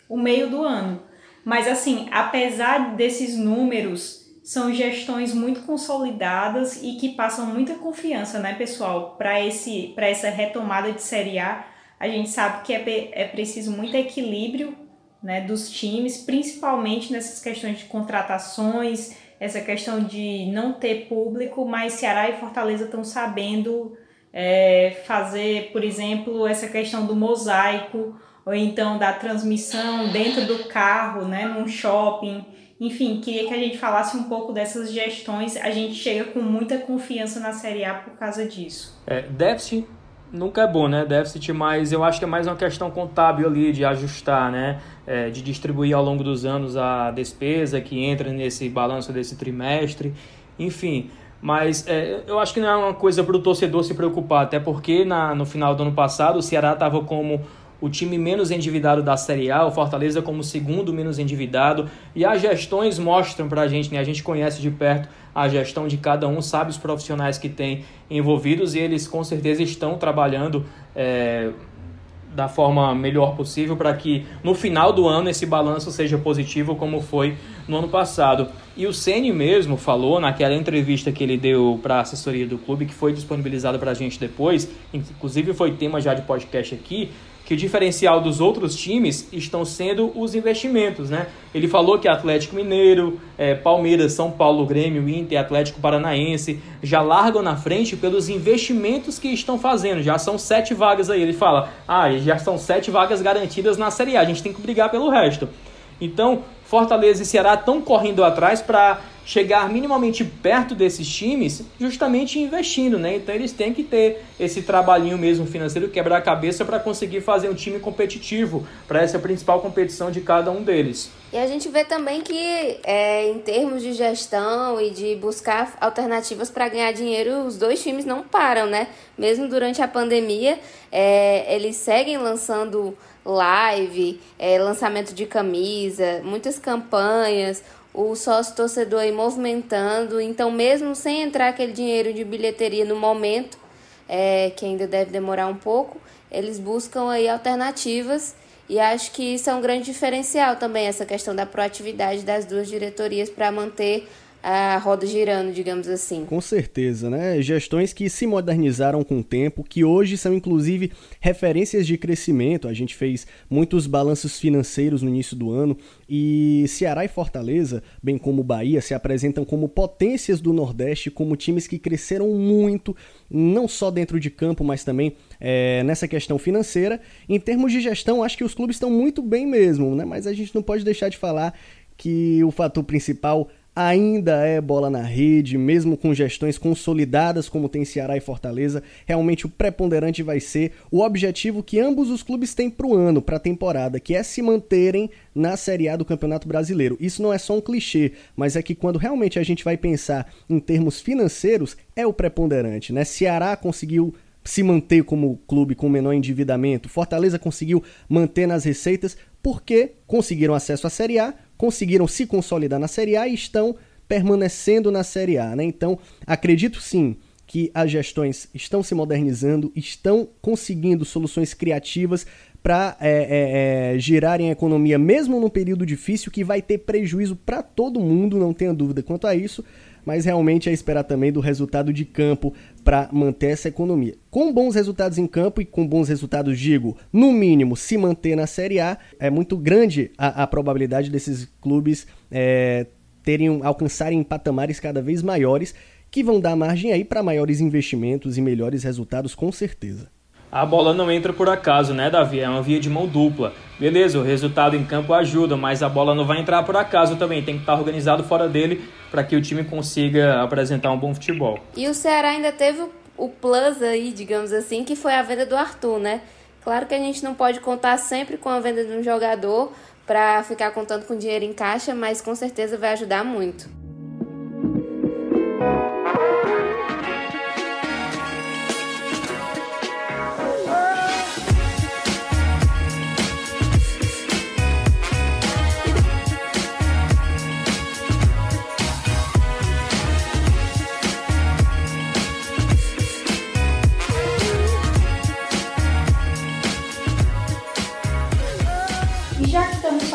o meio do ano. Mas assim, apesar desses números, são gestões muito consolidadas e que passam muita confiança, né, pessoal, para esse para essa retomada de Série A. A gente sabe que é, é preciso muito equilíbrio, né, dos times, principalmente nessas questões de contratações, essa questão de não ter público, mas Ceará e Fortaleza estão sabendo é, fazer, por exemplo, essa questão do mosaico ou então da transmissão dentro do carro, né, num shopping. Enfim, queria que a gente falasse um pouco dessas gestões. A gente chega com muita confiança na Série A por causa disso. É, déficit nunca é bom, né? Déficit, mas eu acho que é mais uma questão contábil ali de ajustar, né? É, de distribuir ao longo dos anos a despesa que entra nesse balanço desse trimestre. Enfim, mas é, eu acho que não é uma coisa para o torcedor se preocupar, até porque na, no final do ano passado o Ceará estava como o time menos endividado da Série A, o Fortaleza como segundo menos endividado, e as gestões mostram para a gente, né? a gente conhece de perto a gestão de cada um, sabe os profissionais que tem envolvidos e eles com certeza estão trabalhando é, da forma melhor possível para que no final do ano esse balanço seja positivo como foi no ano passado. E o Ceni mesmo falou naquela entrevista que ele deu para a assessoria do clube, que foi disponibilizada para a gente depois, inclusive foi tema já de podcast aqui, que o diferencial dos outros times estão sendo os investimentos, né? Ele falou que Atlético Mineiro, é, Palmeiras, São Paulo, Grêmio, Inter, Atlético Paranaense já largam na frente pelos investimentos que estão fazendo. Já são sete vagas aí. Ele fala, ah, já são sete vagas garantidas na Série A. A gente tem que brigar pelo resto. Então, Fortaleza e Ceará estão correndo atrás para chegar minimamente perto desses times, justamente investindo, né? Então eles têm que ter esse trabalhinho mesmo financeiro, quebrar a cabeça para conseguir fazer um time competitivo para essa principal competição de cada um deles. E a gente vê também que, é, em termos de gestão e de buscar alternativas para ganhar dinheiro, os dois times não param, né? Mesmo durante a pandemia, é, eles seguem lançando live, é, lançamento de camisa, muitas campanhas o sócio torcedor aí movimentando. Então, mesmo sem entrar aquele dinheiro de bilheteria no momento, é, que ainda deve demorar um pouco, eles buscam aí alternativas. E acho que isso é um grande diferencial também, essa questão da proatividade das duas diretorias para manter a roda girando, digamos assim. Com certeza, né? Gestões que se modernizaram com o tempo, que hoje são inclusive referências de crescimento. A gente fez muitos balanços financeiros no início do ano e Ceará e Fortaleza, bem como Bahia, se apresentam como potências do Nordeste, como times que cresceram muito, não só dentro de campo, mas também é, nessa questão financeira. Em termos de gestão, acho que os clubes estão muito bem mesmo, né? Mas a gente não pode deixar de falar que o fator principal ainda é bola na rede, mesmo com gestões consolidadas como tem Ceará e Fortaleza, realmente o preponderante vai ser o objetivo que ambos os clubes têm para o ano, para a temporada, que é se manterem na Série A do Campeonato Brasileiro. Isso não é só um clichê, mas é que quando realmente a gente vai pensar em termos financeiros, é o preponderante, né? Ceará conseguiu se manter como clube com menor endividamento, Fortaleza conseguiu manter nas receitas porque conseguiram acesso à Série A, conseguiram se consolidar na Série A e estão permanecendo na Série A. Né? Então, acredito sim que as gestões estão se modernizando, estão conseguindo soluções criativas para é, é, é, girarem a economia, mesmo num período difícil, que vai ter prejuízo para todo mundo, não tenha dúvida quanto a isso, mas realmente é esperar também do resultado de campo para manter essa economia. Com bons resultados em campo e com bons resultados, digo, no mínimo, se manter na Série A, é muito grande a, a probabilidade desses clubes é, terem alcançarem patamares cada vez maiores que vão dar margem aí para maiores investimentos e melhores resultados com certeza. A bola não entra por acaso, né, Davi? É uma via de mão dupla. Beleza, o resultado em campo ajuda, mas a bola não vai entrar por acaso também. Tem que estar organizado fora dele para que o time consiga apresentar um bom futebol. E o Ceará ainda teve o plus aí, digamos assim, que foi a venda do Arthur, né? Claro que a gente não pode contar sempre com a venda de um jogador para ficar contando com dinheiro em caixa, mas com certeza vai ajudar muito.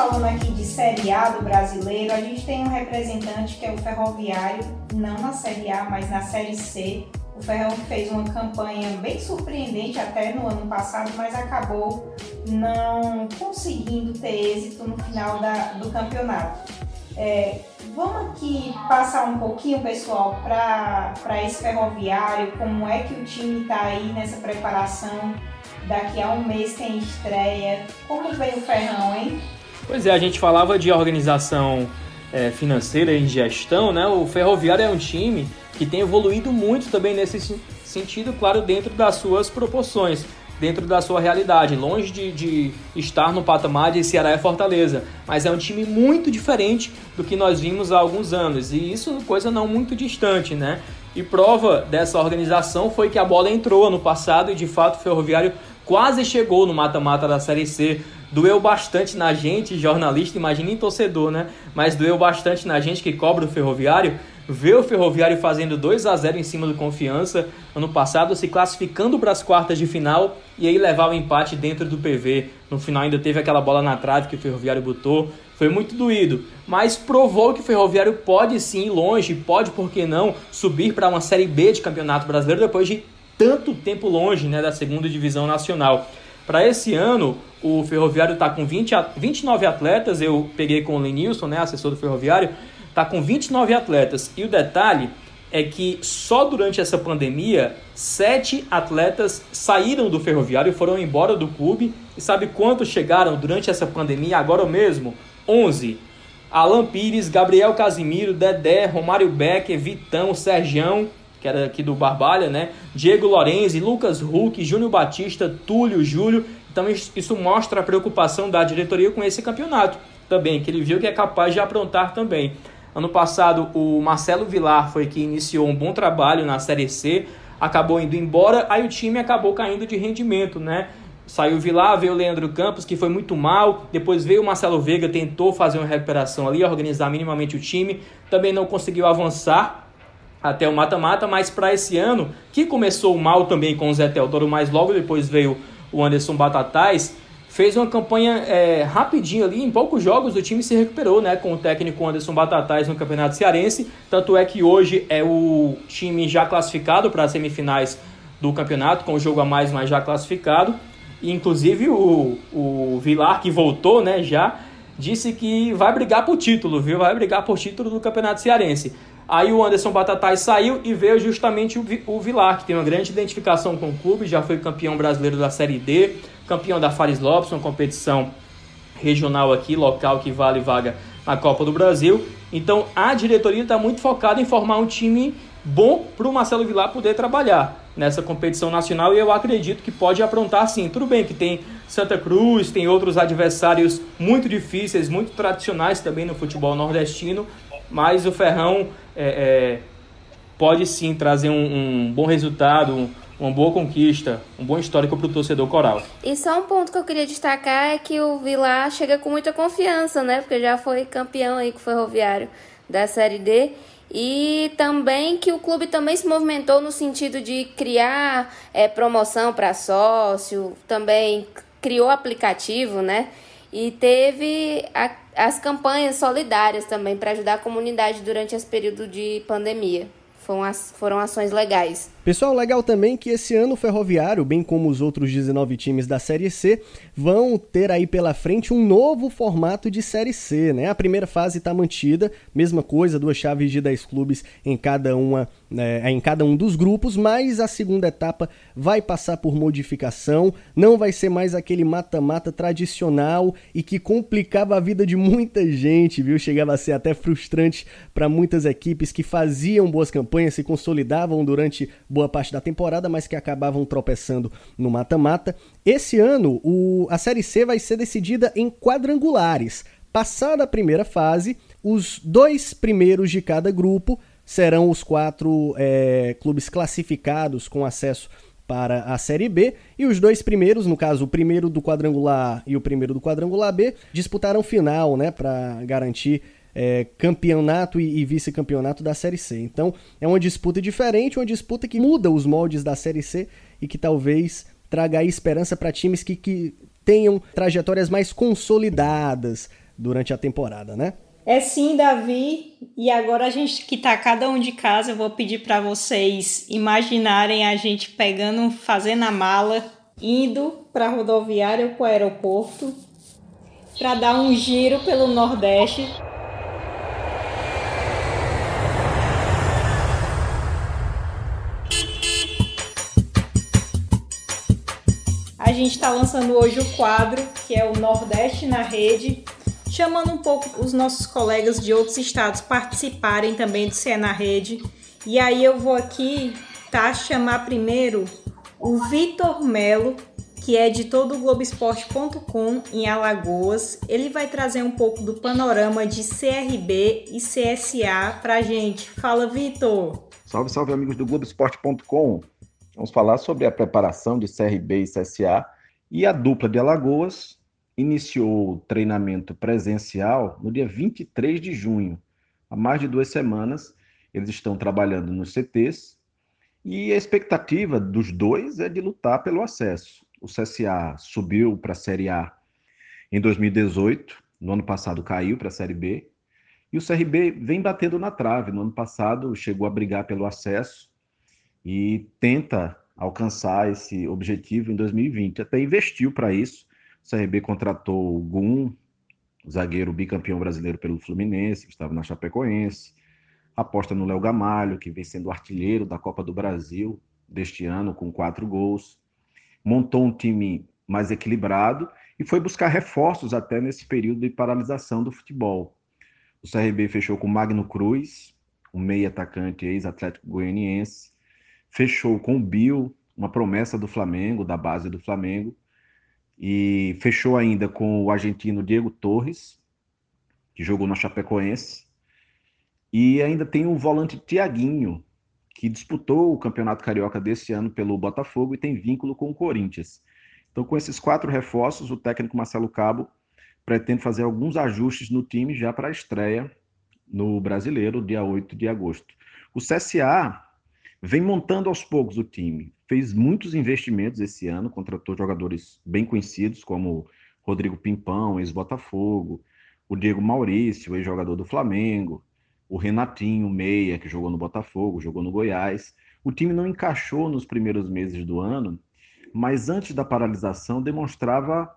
Falando aqui de Série A do brasileiro, a gente tem um representante que é o Ferroviário, não na Série A, mas na Série C. O Ferrão fez uma campanha bem surpreendente até no ano passado, mas acabou não conseguindo ter êxito no final da, do campeonato. É, vamos aqui passar um pouquinho, pessoal, para esse ferroviário, como é que o time está aí nessa preparação. Daqui a um mês tem estreia. Como veio o Ferrão, hein? Pois é, a gente falava de organização é, financeira e gestão, né? O Ferroviário é um time que tem evoluído muito também nesse sentido, claro, dentro das suas proporções, dentro da sua realidade, longe de, de estar no patamar de Ceará e Fortaleza, mas é um time muito diferente do que nós vimos há alguns anos, e isso coisa não muito distante, né? E prova dessa organização foi que a bola entrou ano passado e de fato o Ferroviário quase chegou no mata-mata da Série C doeu bastante na gente, jornalista, imagina em torcedor, né? Mas doeu bastante na gente que cobra o Ferroviário, ver o Ferroviário fazendo 2 a 0 em cima do Confiança ano passado, se classificando para as quartas de final e aí levar o empate dentro do PV. No final ainda teve aquela bola na trave que o Ferroviário botou. Foi muito doído, mas provou que o Ferroviário pode sim ir longe, pode, por que não, subir para uma Série B de Campeonato Brasileiro depois de tanto tempo longe né, da segunda divisão nacional. Para esse ano, o Ferroviário está com 20, 29 atletas. Eu peguei com o Lenilson, né, assessor do Ferroviário, está com 29 atletas. E o detalhe é que só durante essa pandemia, sete atletas saíram do Ferroviário, foram embora do clube. E sabe quantos chegaram durante essa pandemia, agora mesmo? 11. Alan Pires, Gabriel Casimiro, Dedé, Romário Becker, Vitão, Sergião, que era aqui do Barbalha, né? Diego Lorenzi, Lucas Huck, Júnior Batista, Túlio, Júlio. Então isso mostra a preocupação da diretoria com esse campeonato também, que ele viu que é capaz de aprontar também. Ano passado, o Marcelo Vilar foi que iniciou um bom trabalho na Série C, acabou indo embora, aí o time acabou caindo de rendimento, né? Saiu o Vilar, veio o Leandro Campos, que foi muito mal. Depois veio o Marcelo Veiga, tentou fazer uma recuperação ali, organizar minimamente o time. Também não conseguiu avançar até o mata-mata, mas para esse ano, que começou mal também com o Zé Teodoro, mas logo depois veio o Anderson Batatais, fez uma campanha é, rapidinho ali, em poucos jogos o time se recuperou, né, com o técnico Anderson Batatais no Campeonato Cearense, tanto é que hoje é o time já classificado para as semifinais do campeonato, com o jogo a mais, mas já classificado, e, inclusive o, o Vilar, que voltou, né, já, disse que vai brigar por título, viu, vai brigar por título do Campeonato Cearense. Aí o Anderson Batatais saiu e veio justamente o, o Vilar, que tem uma grande identificação com o clube, já foi campeão brasileiro da Série D, campeão da Fares Lopes, uma competição regional aqui, local que vale vaga na Copa do Brasil. Então a diretoria está muito focada em formar um time bom para o Marcelo Vilar poder trabalhar nessa competição nacional e eu acredito que pode aprontar sim. Tudo bem que tem Santa Cruz, tem outros adversários muito difíceis, muito tradicionais também no futebol nordestino, mas o Ferrão é, é, pode sim trazer um, um bom resultado, uma boa conquista, um bom histórico para o torcedor coral. E só um ponto que eu queria destacar é que o Vilar chega com muita confiança, né? Porque já foi campeão aí com o Ferroviário da Série D. E também que o clube também se movimentou no sentido de criar é, promoção para sócio, também criou aplicativo, né? E teve a, as campanhas solidárias também para ajudar a comunidade durante esse período de pandemia. Foram, foram ações legais. Pessoal, legal também que esse ano o Ferroviário, bem como os outros 19 times da Série C, vão ter aí pela frente um novo formato de Série C, né? A primeira fase está mantida, mesma coisa, duas chaves de 10 clubes em cada uma, né, em cada um dos grupos, mas a segunda etapa vai passar por modificação, não vai ser mais aquele mata-mata tradicional e que complicava a vida de muita gente, viu? Chegava a ser até frustrante para muitas equipes que faziam boas campanhas, se consolidavam durante boa parte da temporada, mas que acabavam tropeçando no mata-mata. Esse ano, o, a Série C vai ser decidida em quadrangulares. Passada a primeira fase, os dois primeiros de cada grupo serão os quatro é, clubes classificados com acesso para a Série B e os dois primeiros, no caso o primeiro do quadrangular A e o primeiro do quadrangular B, disputarão final, né, para garantir é, campeonato e, e vice-campeonato da Série C. Então é uma disputa diferente, uma disputa que muda os moldes da Série C e que talvez traga esperança para times que, que tenham trajetórias mais consolidadas durante a temporada, né? É sim, Davi. E agora a gente que tá cada um de casa, eu vou pedir para vocês imaginarem a gente pegando, fazendo a mala, indo para rodoviária ou para o aeroporto, para dar um giro pelo Nordeste A gente está lançando hoje o quadro que é o Nordeste na Rede, chamando um pouco os nossos colegas de outros estados participarem também do CE na Rede. E aí eu vou aqui tá chamar primeiro o Vitor Melo, que é editor do Globoesporte.com em Alagoas. Ele vai trazer um pouco do panorama de CRB e CSA pra gente. Fala, Vitor! Salve, salve, amigos do Globoesporte.com. Vamos falar sobre a preparação de CRB e CSA. E a dupla de Alagoas iniciou o treinamento presencial no dia 23 de junho. Há mais de duas semanas, eles estão trabalhando nos CTs e a expectativa dos dois é de lutar pelo acesso. O CSA subiu para a Série A em 2018, no ano passado caiu para a Série B, e o CRB vem batendo na trave. No ano passado chegou a brigar pelo acesso e tenta alcançar esse objetivo em 2020. Até investiu para isso. O CRB contratou o Gum, zagueiro bicampeão brasileiro pelo Fluminense, que estava na Chapecoense. Aposta no Léo Gamalho, que vem sendo artilheiro da Copa do Brasil deste ano, com quatro gols. Montou um time mais equilibrado e foi buscar reforços até nesse período de paralisação do futebol. o CRB fechou com Magno Cruz, um meio atacante ex-atlético goianiense. Fechou com o Bill, uma promessa do Flamengo, da base do Flamengo. E fechou ainda com o argentino Diego Torres, que jogou na Chapecoense. E ainda tem o volante Tiaguinho, que disputou o Campeonato Carioca desse ano pelo Botafogo e tem vínculo com o Corinthians. Então, com esses quatro reforços, o técnico Marcelo Cabo pretende fazer alguns ajustes no time já para a estreia no Brasileiro, dia 8 de agosto. O CSA vem montando aos poucos o time. Fez muitos investimentos esse ano, contratou jogadores bem conhecidos, como Rodrigo Pimpão, ex-Botafogo, o Diego Maurício, ex-jogador do Flamengo, o Renatinho, meia, que jogou no Botafogo, jogou no Goiás. O time não encaixou nos primeiros meses do ano, mas antes da paralisação demonstrava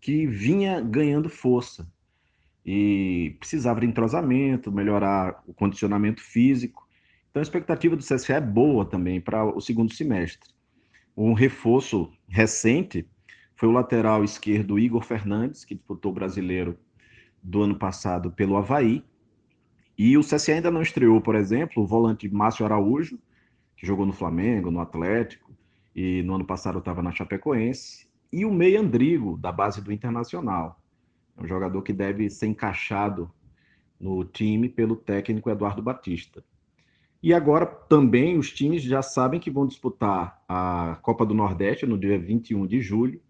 que vinha ganhando força e precisava de entrosamento, melhorar o condicionamento físico. Então a expectativa do CSA é boa também para o segundo semestre. Um reforço recente foi o lateral esquerdo Igor Fernandes, que disputou o brasileiro do ano passado pelo Havaí. E o CSA ainda não estreou, por exemplo, o volante Márcio Araújo, que jogou no Flamengo, no Atlético, e no ano passado estava na Chapecoense e o Meia Andrigo, da base do Internacional. É um jogador que deve ser encaixado no time pelo técnico Eduardo Batista. E agora também os times já sabem que vão disputar a Copa do Nordeste no dia 21 de julho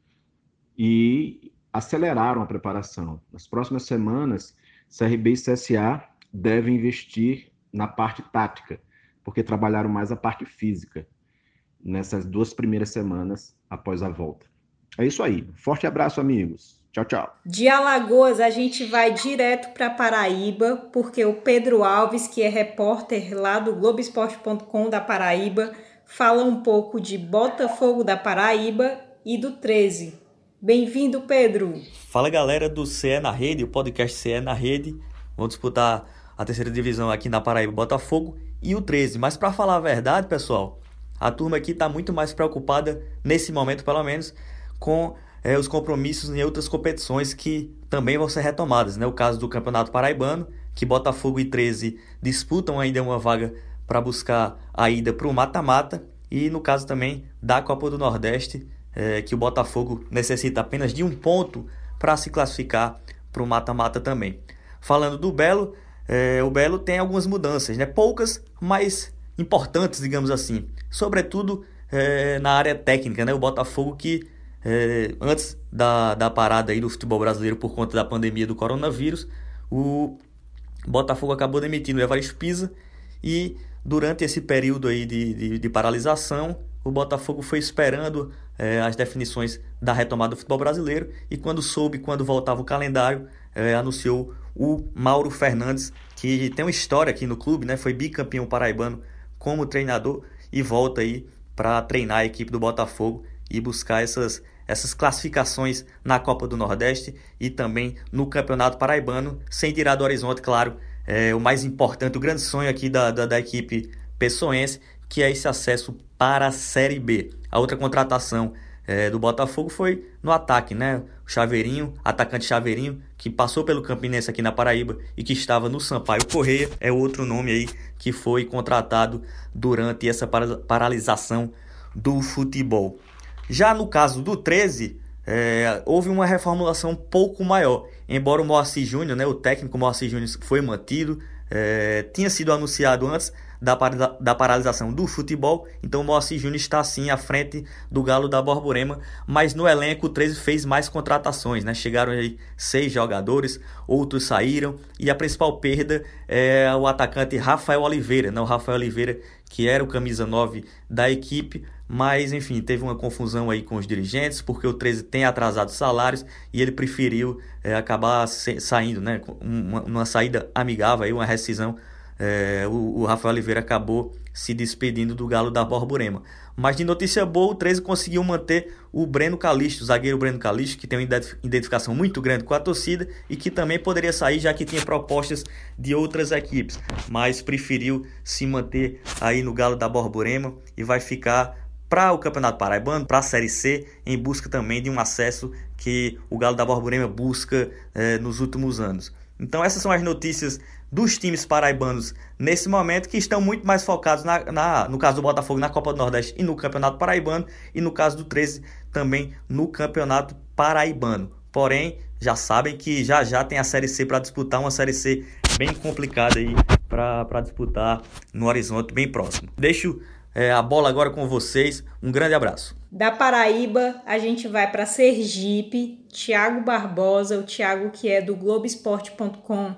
e aceleraram a preparação. Nas próximas semanas, CRB e CSA devem investir na parte tática, porque trabalharam mais a parte física nessas duas primeiras semanas após a volta. É isso aí. Forte abraço, amigos. Tchau, tchau. De Alagoas, a gente vai direto para Paraíba, porque o Pedro Alves, que é repórter lá do Globoesporte.com da Paraíba, fala um pouco de Botafogo da Paraíba e do 13. Bem-vindo, Pedro. Fala, galera do CE na Rede, o podcast CE na Rede. Vamos disputar a terceira divisão aqui na Paraíba, Botafogo e o 13. Mas para falar a verdade, pessoal, a turma aqui está muito mais preocupada, nesse momento pelo menos, com é, os compromissos em outras competições que também vão ser retomadas. Né? O caso do Campeonato Paraibano, que Botafogo e 13 disputam ainda uma vaga para buscar a ida para o mata-mata, e no caso também da Copa do Nordeste, é, que o Botafogo necessita apenas de um ponto para se classificar para o mata-mata também. Falando do Belo, é, o Belo tem algumas mudanças, né? poucas, mas importantes, digamos assim, sobretudo é, na área técnica. Né? O Botafogo que é, antes da, da parada aí do futebol brasileiro por conta da pandemia do coronavírus, o Botafogo acabou demitindo o Evaristo Pisa e durante esse período aí de, de, de paralisação, o Botafogo foi esperando é, as definições da retomada do futebol brasileiro e quando soube quando voltava o calendário, é, anunciou o Mauro Fernandes, que tem uma história aqui no clube, né? Foi bicampeão paraibano como treinador e volta aí para treinar a equipe do Botafogo e buscar essas, essas classificações na Copa do Nordeste e também no Campeonato Paraibano, sem tirar do horizonte, claro, é, o mais importante, o grande sonho aqui da, da, da equipe pessoense, que é esse acesso para a Série B. A outra contratação é, do Botafogo foi no ataque, né? O Chaveirinho, atacante Chaveirinho, que passou pelo Campinense aqui na Paraíba e que estava no Sampaio Correia, é outro nome aí que foi contratado durante essa paralisação do futebol. Já no caso do 13, é, houve uma reformulação um pouco maior. Embora o Moacir Júnior, né, o técnico Moacir Júnior foi mantido, é, tinha sido anunciado antes da, da paralisação do futebol, então o Moacir Júnior está sim à frente do Galo da Borborema, mas no elenco o 13 fez mais contratações, né? chegaram aí seis jogadores, outros saíram, e a principal perda é o atacante Rafael Oliveira, né? o Rafael Oliveira que era o camisa 9 da equipe, mas enfim, teve uma confusão aí com os dirigentes, porque o 13 tem atrasado salários e ele preferiu é, acabar saindo, né? Uma, uma, saída amigável, aí, uma rescisão. É, o, o, Rafael Oliveira acabou se despedindo do Galo da Borborema. Mas de notícia boa, o 13 conseguiu manter o Breno Calixto, o zagueiro Breno Calixto, que tem uma identificação muito grande com a torcida e que também poderia sair, já que tinha propostas de outras equipes. Mas preferiu se manter aí no Galo da Borborema e vai ficar para o Campeonato Paraibano, para a Série C, em busca também de um acesso que o Galo da Borborema busca eh, nos últimos anos. Então essas são as notícias dos times paraibanos nesse momento, que estão muito mais focados, na, na, no caso do Botafogo, na Copa do Nordeste e no Campeonato Paraibano, e no caso do 13 também no Campeonato Paraibano. Porém, já sabem que já já tem a Série C para disputar, uma Série C bem complicada aí para disputar no horizonte bem próximo. Deixo é, a bola agora com vocês. Um grande abraço. Da Paraíba, a gente vai para Sergipe. Tiago Barbosa, o Tiago que é do Globoesporte.com,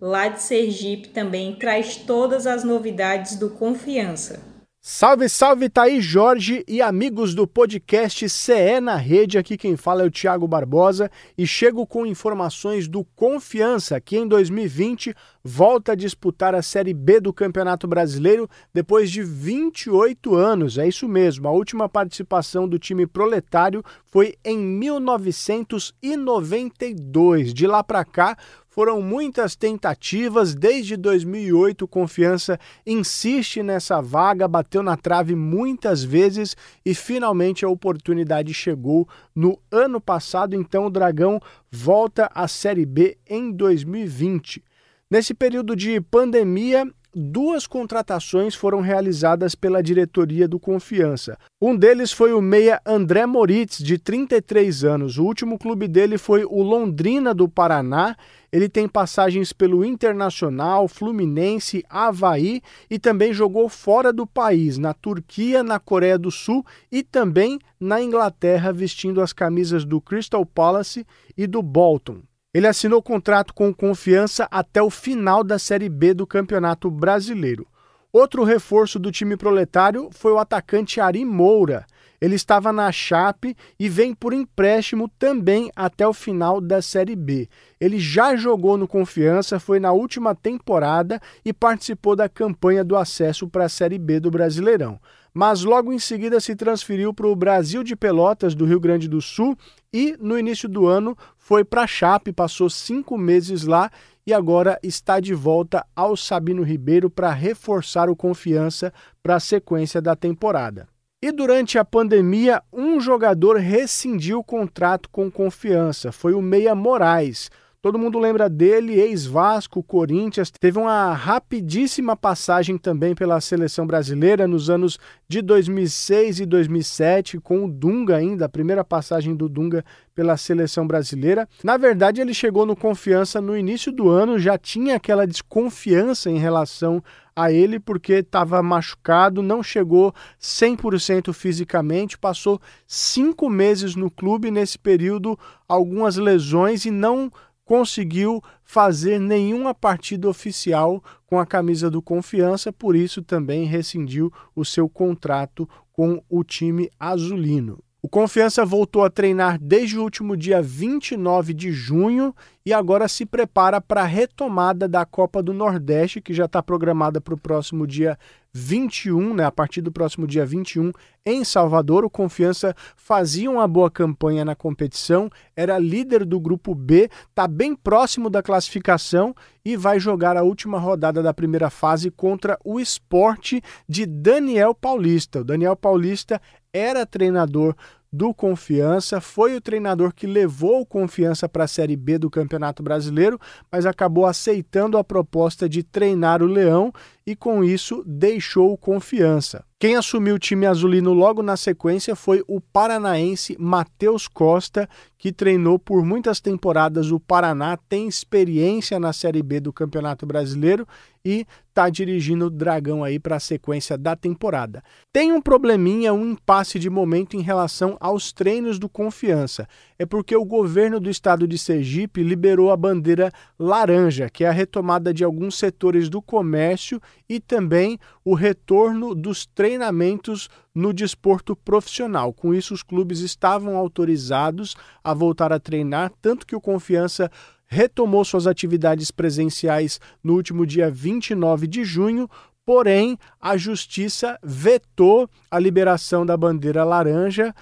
lá de Sergipe, também traz todas as novidades do Confiança. Salve, salve, tá aí Jorge e amigos do podcast CE na Rede. Aqui quem fala é o Thiago Barbosa e chego com informações do Confiança, que em 2020 volta a disputar a Série B do Campeonato Brasileiro depois de 28 anos. É isso mesmo, a última participação do time proletário foi em 1992. De lá para cá, foram muitas tentativas, desde 2008 Confiança insiste nessa vaga, bateu na trave muitas vezes e finalmente a oportunidade chegou no ano passado, então o Dragão volta à Série B em 2020. Nesse período de pandemia, duas contratações foram realizadas pela diretoria do Confiança. Um deles foi o meia André Moritz, de 33 anos. O último clube dele foi o Londrina do Paraná. Ele tem passagens pelo Internacional, Fluminense, Havaí e também jogou fora do país, na Turquia, na Coreia do Sul e também na Inglaterra, vestindo as camisas do Crystal Palace e do Bolton. Ele assinou contrato com confiança até o final da Série B do Campeonato Brasileiro. Outro reforço do time proletário foi o atacante Ari Moura. Ele estava na Chape e vem por empréstimo também até o final da Série B. Ele já jogou no Confiança, foi na última temporada e participou da campanha do acesso para a Série B do Brasileirão mas logo em seguida se transferiu para o Brasil de Pelotas, do Rio Grande do Sul, e no início do ano foi para a Chape, passou cinco meses lá e agora está de volta ao Sabino Ribeiro para reforçar o confiança para a sequência da temporada. E durante a pandemia, um jogador rescindiu o contrato com confiança, foi o Meia Moraes. Todo mundo lembra dele, ex-Vasco, Corinthians. Teve uma rapidíssima passagem também pela seleção brasileira nos anos de 2006 e 2007, com o Dunga ainda, a primeira passagem do Dunga pela seleção brasileira. Na verdade, ele chegou no Confiança no início do ano, já tinha aquela desconfiança em relação a ele porque estava machucado, não chegou 100% fisicamente, passou cinco meses no clube nesse período, algumas lesões e não conseguiu fazer nenhuma partida oficial com a camisa do Confiança, por isso também rescindiu o seu contrato com o time azulino. O Confiança voltou a treinar desde o último dia 29 de junho e agora se prepara para a retomada da Copa do Nordeste, que já está programada para o próximo dia 21, né, a partir do próximo dia 21, em Salvador. O Confiança fazia uma boa campanha na competição, era líder do grupo B, está bem próximo da classificação e vai jogar a última rodada da primeira fase contra o esporte de Daniel Paulista. O Daniel Paulista era treinador do Confiança, foi o treinador que levou o Confiança para a Série B do Campeonato Brasileiro, mas acabou aceitando a proposta de treinar o Leão e com isso deixou Confiança. Quem assumiu o time azulino logo na sequência foi o paranaense Matheus Costa, que treinou por muitas temporadas o Paraná, tem experiência na Série B do Campeonato Brasileiro e está dirigindo o Dragão aí para a sequência da temporada. Tem um probleminha, um impasse de momento em relação aos treinos do Confiança. É porque o governo do estado de Sergipe liberou a bandeira laranja, que é a retomada de alguns setores do comércio e também o retorno dos treinamentos no desporto profissional. Com isso, os clubes estavam autorizados a voltar a treinar, tanto que o Confiança retomou suas atividades presenciais no último dia 29 de junho, porém a justiça vetou a liberação da bandeira laranja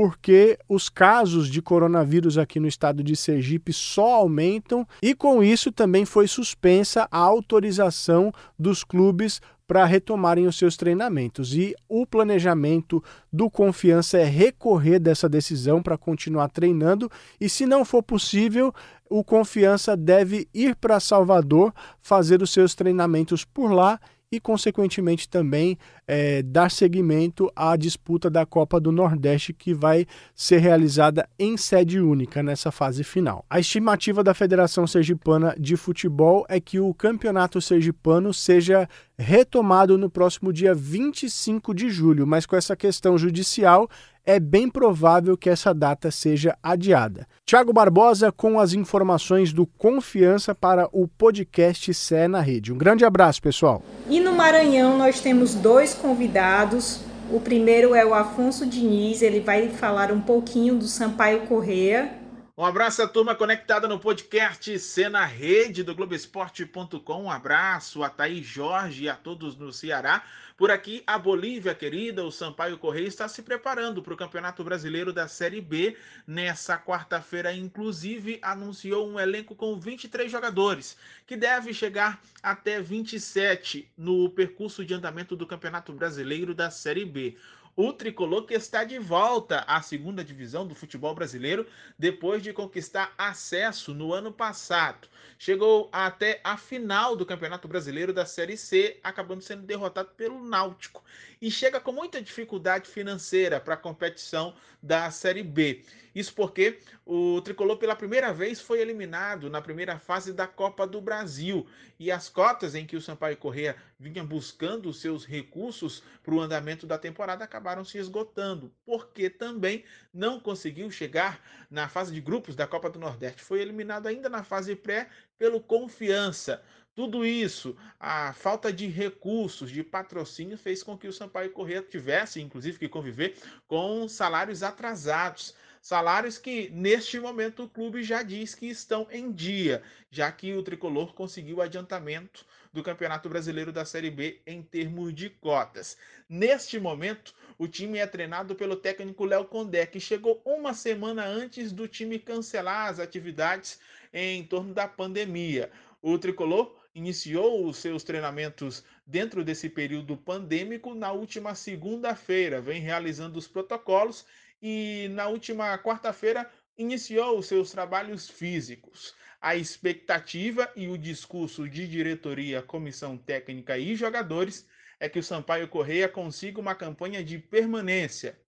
porque os casos de coronavírus aqui no estado de Sergipe só aumentam e com isso também foi suspensa a autorização dos clubes para retomarem os seus treinamentos. E o planejamento do Confiança é recorrer dessa decisão para continuar treinando e, se não for possível, o Confiança deve ir para Salvador fazer os seus treinamentos por lá e, consequentemente, também é, dar seguimento à disputa da Copa do Nordeste, que vai ser realizada em sede única nessa fase final. A estimativa da Federação Sergipana de Futebol é que o Campeonato Sergipano seja retomado no próximo dia 25 de julho, mas com essa questão judicial é bem provável que essa data seja adiada. Tiago Barbosa com as informações do Confiança para o podcast Sé na Rede. Um grande abraço, pessoal. E no Maranhão nós temos dois convidados. O primeiro é o Afonso Diniz, ele vai falar um pouquinho do Sampaio Correia. Um abraço à turma conectada no podcast Cena Rede do Globoesporte.com. Um abraço a Thaís Jorge e a todos no Ceará. Por aqui, a Bolívia querida, o Sampaio Correia, está se preparando para o Campeonato Brasileiro da Série B. Nessa quarta-feira, inclusive, anunciou um elenco com 23 jogadores, que deve chegar até 27 no percurso de andamento do Campeonato Brasileiro da Série B o tricolor que está de volta à segunda divisão do futebol brasileiro depois de conquistar acesso no ano passado. Chegou até a final do Campeonato Brasileiro da Série C, acabando sendo derrotado pelo Náutico e chega com muita dificuldade financeira para a competição da Série B. Isso porque o tricolor pela primeira vez foi eliminado na primeira fase da Copa do Brasil e as cotas em que o Sampaio Correa vinha buscando seus recursos para o andamento da temporada acabaram se esgotando, porque também não conseguiu chegar na fase de grupos da Copa do Nordeste. Foi eliminado ainda na fase pré pelo Confiança. Tudo isso, a falta de recursos, de patrocínio, fez com que o Sampaio Corrêa tivesse, inclusive, que conviver com salários atrasados. Salários que, neste momento, o clube já diz que estão em dia, já que o tricolor conseguiu adiantamento do Campeonato Brasileiro da Série B em termos de cotas. Neste momento, o time é treinado pelo técnico Léo Condé, que chegou uma semana antes do time cancelar as atividades em torno da pandemia. O tricolor iniciou os seus treinamentos dentro desse período pandêmico na última segunda-feira, vem realizando os protocolos e na última quarta-feira iniciou os seus trabalhos físicos. A expectativa e o discurso de diretoria, comissão técnica e jogadores é que o Sampaio Correia consiga uma campanha de permanência.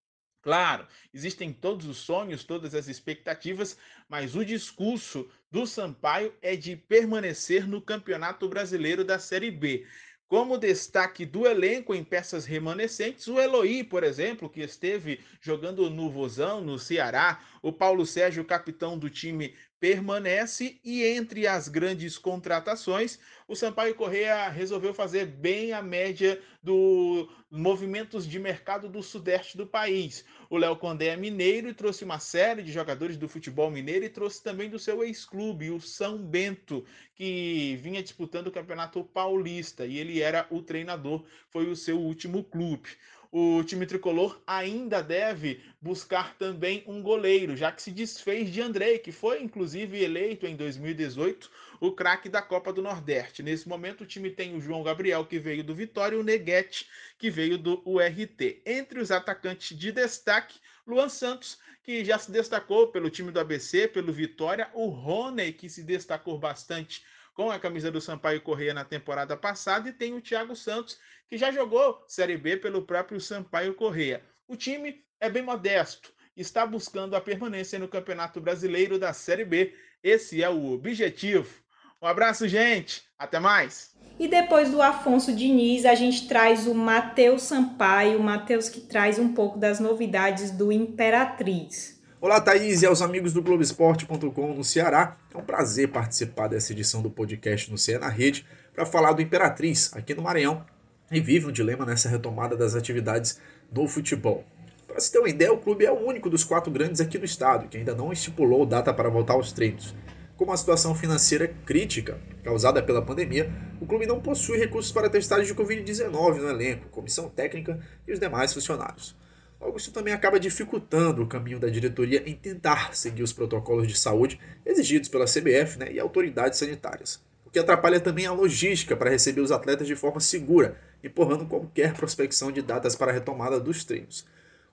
Claro, existem todos os sonhos, todas as expectativas, mas o discurso do Sampaio é de permanecer no Campeonato Brasileiro da Série B. Como destaque do elenco em peças remanescentes, o Eloy, por exemplo, que esteve jogando no Vozão, no Ceará, o Paulo Sérgio, capitão do time, permanece e entre as grandes contratações, o Sampaio Correia resolveu fazer bem a média dos movimentos de mercado do sudeste do país. O Léo Condé é mineiro e trouxe uma série de jogadores do futebol mineiro e trouxe também do seu ex-clube, o São Bento, que vinha disputando o Campeonato Paulista e ele era o treinador, foi o seu último clube o time tricolor ainda deve buscar também um goleiro, já que se desfez de Andrei, que foi inclusive eleito em 2018 o craque da Copa do Nordeste. Nesse momento, o time tem o João Gabriel, que veio do Vitória, e o Neguete, que veio do URT. Entre os atacantes de destaque, Luan Santos, que já se destacou pelo time do ABC, pelo Vitória, o Rony, que se destacou bastante com a camisa do Sampaio Correia na temporada passada, e tem o Thiago Santos, que já jogou Série B pelo próprio Sampaio Correia. O time é bem modesto, está buscando a permanência no Campeonato Brasileiro da Série B. Esse é o objetivo. Um abraço, gente. Até mais. E depois do Afonso Diniz, a gente traz o Matheus Sampaio, o Matheus que traz um pouco das novidades do Imperatriz. Olá, Thaís e aos amigos do Globoesporte.com no Ceará. É um prazer participar dessa edição do podcast no Ceará na Rede para falar do Imperatriz, aqui no Maranhão, e vive um dilema nessa retomada das atividades do futebol. Para se ter uma ideia, o clube é o único dos quatro grandes aqui do estado que ainda não estipulou data para voltar aos treinos. Com a situação financeira crítica causada pela pandemia, o clube não possui recursos para testagem de Covid-19 no elenco, comissão técnica e os demais funcionários. Logo, isso também acaba dificultando o caminho da diretoria em tentar seguir os protocolos de saúde exigidos pela CBF né, e autoridades sanitárias. O que atrapalha também a logística para receber os atletas de forma segura, empurrando qualquer prospecção de datas para a retomada dos treinos.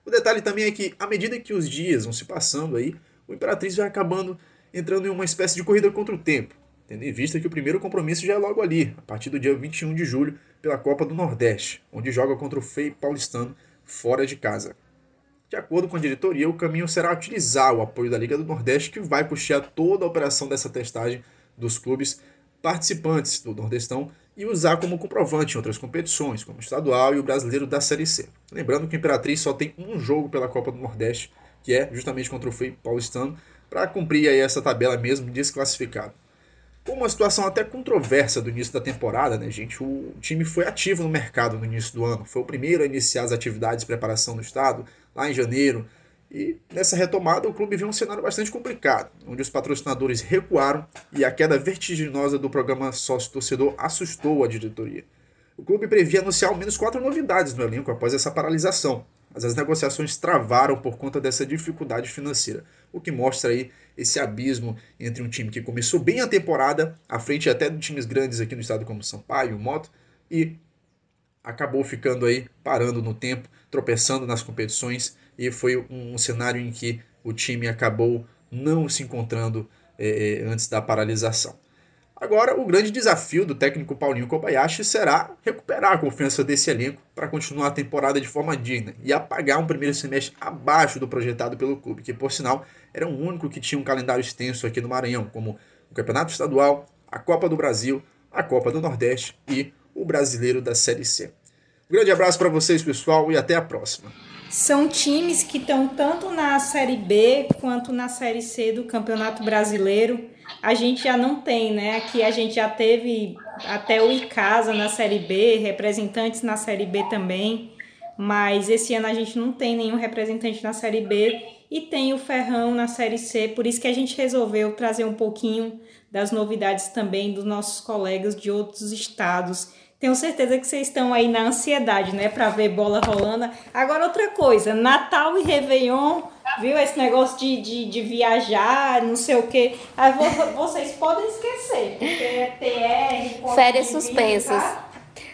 O detalhe também é que, à medida que os dias vão se passando aí, o Imperatriz vai acabando entrando em uma espécie de corrida contra o tempo, tendo em vista que o primeiro compromisso já é logo ali, a partir do dia 21 de julho, pela Copa do Nordeste, onde joga contra o FEI paulistano fora de casa. De acordo com a diretoria, o caminho será utilizar o apoio da Liga do Nordeste, que vai custear toda a operação dessa testagem dos clubes participantes do Nordestão e usar como comprovante em outras competições, como o estadual e o brasileiro da Série C. Lembrando que o Imperatriz só tem um jogo pela Copa do Nordeste, que é justamente contra o FEI paulistano, para cumprir aí essa tabela mesmo desclassificado. Uma situação até controversa do início da temporada, né, gente? O time foi ativo no mercado no início do ano. Foi o primeiro a iniciar as atividades de preparação do estado, lá em janeiro. E nessa retomada, o clube viu um cenário bastante complicado, onde os patrocinadores recuaram e a queda vertiginosa do programa sócio-torcedor assustou a diretoria. O clube previa anunciar ao menos quatro novidades no elenco após essa paralisação, mas as negociações travaram por conta dessa dificuldade financeira, o que mostra aí esse abismo entre um time que começou bem a temporada, à frente até de times grandes aqui no estado como Sampaio, Moto, e acabou ficando aí parando no tempo, tropeçando nas competições, e foi um, um cenário em que o time acabou não se encontrando eh, antes da paralisação. Agora, o grande desafio do técnico Paulinho Kobayashi será recuperar a confiança desse elenco para continuar a temporada de forma digna e apagar um primeiro semestre abaixo do projetado pelo clube, que por sinal era o único que tinha um calendário extenso aqui no Maranhão, como o Campeonato Estadual, a Copa do Brasil, a Copa do Nordeste e o Brasileiro da Série C. Um grande abraço para vocês, pessoal, e até a próxima. São times que estão tanto na Série B quanto na Série C do Campeonato Brasileiro a gente já não tem, né? Aqui a gente já teve até o Icasa na Série B, representantes na Série B também, mas esse ano a gente não tem nenhum representante na Série B e tem o Ferrão na Série C, por isso que a gente resolveu trazer um pouquinho das novidades também dos nossos colegas de outros estados. Tenho certeza que vocês estão aí na ansiedade, né, para ver bola rolando. Agora, outra coisa: Natal e Réveillon viu? Esse negócio de, de, de viajar, não sei o quê. Aí vocês podem esquecer, porque é TR. Férias suspensas.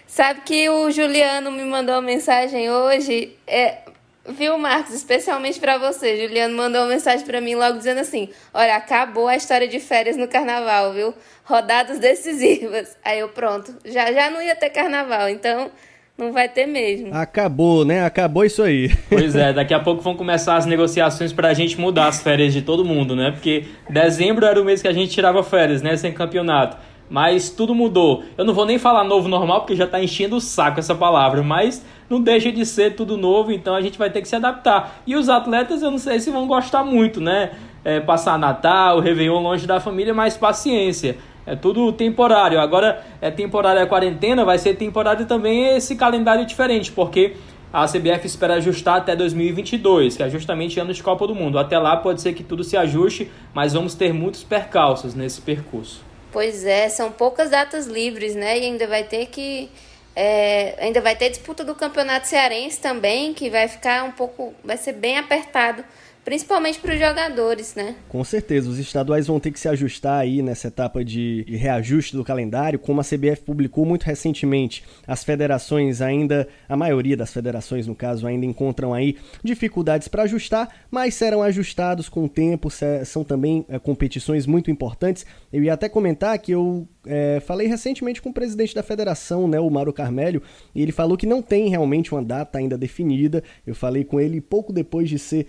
Sabe que o Juliano me mandou uma mensagem hoje. É, viu, Marcos? Especialmente para você. Juliano mandou uma mensagem para mim logo dizendo assim: Olha, acabou a história de férias no carnaval, viu? Rodadas decisivas. Aí eu, pronto, já, já não ia ter carnaval. Então não vai ter mesmo. Acabou, né? Acabou isso aí. Pois é, daqui a pouco vão começar as negociações pra gente mudar as férias de todo mundo, né? Porque dezembro era o mês que a gente tirava férias, né? Sem campeonato. Mas tudo mudou. Eu não vou nem falar novo normal, porque já tá enchendo o saco essa palavra, mas não deixa de ser tudo novo, então a gente vai ter que se adaptar. E os atletas, eu não sei se vão gostar muito, né? É, passar Natal, Réveillon longe da família, mas paciência. É tudo temporário. Agora é temporária a quarentena, vai ser temporário também esse calendário diferente, porque a CBF espera ajustar até 2022, que é justamente ano de Copa do Mundo. Até lá pode ser que tudo se ajuste, mas vamos ter muitos percalços nesse percurso. Pois é, são poucas datas livres, né? E ainda vai ter que é, ainda vai ter disputa do Campeonato Cearense também, que vai ficar um pouco, vai ser bem apertado Principalmente para os jogadores, né? Com certeza, os estaduais vão ter que se ajustar aí nessa etapa de reajuste do calendário, como a CBF publicou muito recentemente. As federações ainda, a maioria das federações no caso, ainda encontram aí dificuldades para ajustar, mas serão ajustados com o tempo, são também é, competições muito importantes. Eu ia até comentar que eu é, falei recentemente com o presidente da federação, né, o Mauro Carmelho, e ele falou que não tem realmente uma data ainda definida. Eu falei com ele pouco depois de ser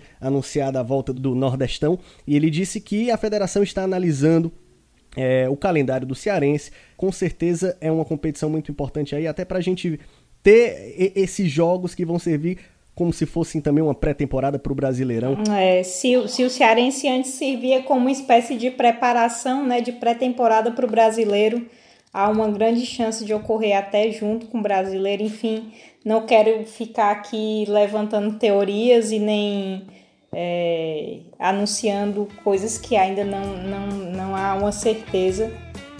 anunciada a volta do Nordestão, e ele disse que a federação está analisando é, o calendário do Cearense. Com certeza é uma competição muito importante aí, até para a gente ter esses jogos que vão servir como se fossem também uma pré-temporada para o Brasileirão. É, se, se o Cearense antes servia como uma espécie de preparação, né, de pré-temporada para o Brasileiro, há uma grande chance de ocorrer até junto com o Brasileiro. Enfim, não quero ficar aqui levantando teorias e nem é, anunciando coisas que ainda não, não, não há uma certeza.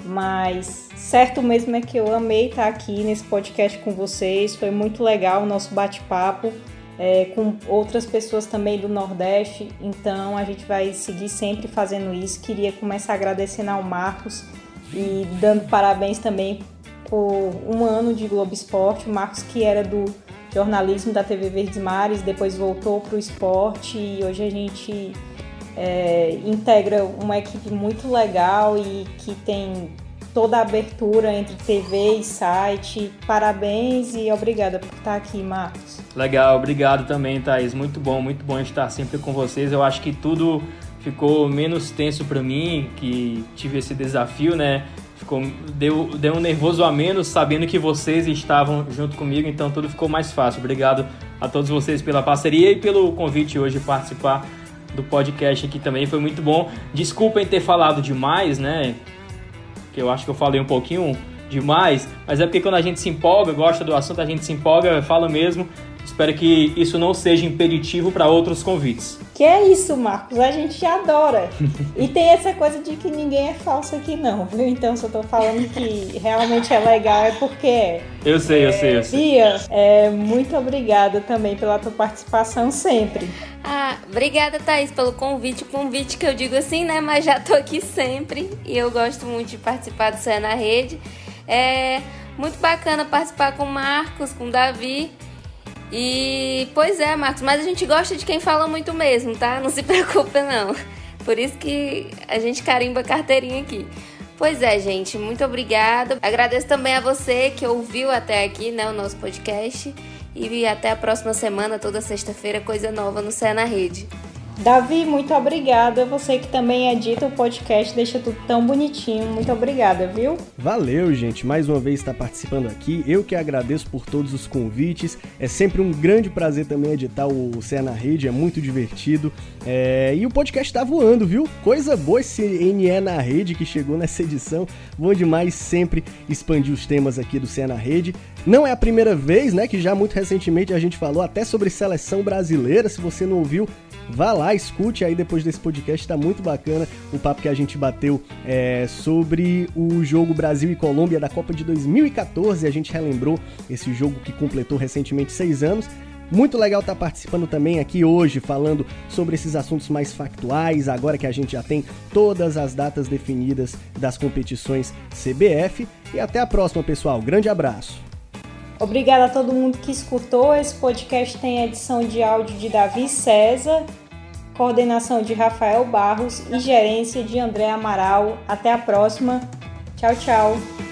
Mas certo mesmo é que eu amei estar aqui nesse podcast com vocês. Foi muito legal o nosso bate-papo é, com outras pessoas também do Nordeste. Então a gente vai seguir sempre fazendo isso. Queria começar agradecendo ao Marcos e dando parabéns também por um ano de Globo Esporte. O Marcos que era do jornalismo da TV Verdes Mares, depois voltou para o esporte e hoje a gente é, integra uma equipe muito legal e que tem toda a abertura entre TV e site. Parabéns e obrigada por estar aqui, Marcos. Legal, obrigado também, Thaís. Muito bom, muito bom estar sempre com vocês. Eu acho que tudo ficou menos tenso para mim, que tive esse desafio, né? Ficou, deu, deu um nervoso a menos sabendo que vocês estavam junto comigo, então tudo ficou mais fácil. Obrigado a todos vocês pela parceria e pelo convite hoje participar do podcast aqui também, foi muito bom. Desculpem ter falado demais, né? Que eu acho que eu falei um pouquinho demais, mas é porque quando a gente se empolga, gosta do assunto, a gente se empolga, fala mesmo. Espero que isso não seja impeditivo para outros convites. Que é isso, Marcos, a gente adora. e tem essa coisa de que ninguém é falso aqui não, viu? Então se eu tô falando que realmente é legal é porque é. Eu sei, eu sei, eu sei. Bia, é, muito obrigada também pela tua participação sempre. Ah, obrigada, Thaís, pelo convite. Convite que eu digo assim, né? Mas já tô aqui sempre e eu gosto muito de participar do Cé na Rede. É muito bacana participar com o Marcos, com o Davi. E pois é, Marcos, mas a gente gosta de quem fala muito mesmo, tá? Não se preocupe não. Por isso que a gente carimba carteirinha aqui. Pois é, gente, muito obrigada. Agradeço também a você que ouviu até aqui, né, o nosso podcast. E até a próxima semana, toda sexta-feira, coisa nova no Cé na Rede. Davi, muito obrigada. Você que também edita o podcast, deixa tudo tão bonitinho. Muito obrigada, viu? Valeu, gente. Mais uma vez estar participando aqui. Eu que agradeço por todos os convites. É sempre um grande prazer também editar o Cé na Rede, é muito divertido. É... E o podcast tá voando, viu? Coisa boa esse NE na Rede que chegou nessa edição. Bom demais sempre expandir os temas aqui do Cé na Rede. Não é a primeira vez, né, que já muito recentemente a gente falou até sobre seleção brasileira. Se você não ouviu, vá lá, escute aí depois desse podcast, tá muito bacana o papo que a gente bateu é, sobre o jogo Brasil e Colômbia da Copa de 2014. A gente relembrou esse jogo que completou recentemente seis anos. Muito legal estar tá participando também aqui hoje, falando sobre esses assuntos mais factuais, agora que a gente já tem todas as datas definidas das competições CBF. E até a próxima, pessoal. Grande abraço. Obrigada a todo mundo que escutou. Esse podcast tem edição de áudio de Davi César, coordenação de Rafael Barros e gerência de André Amaral. Até a próxima. Tchau, tchau.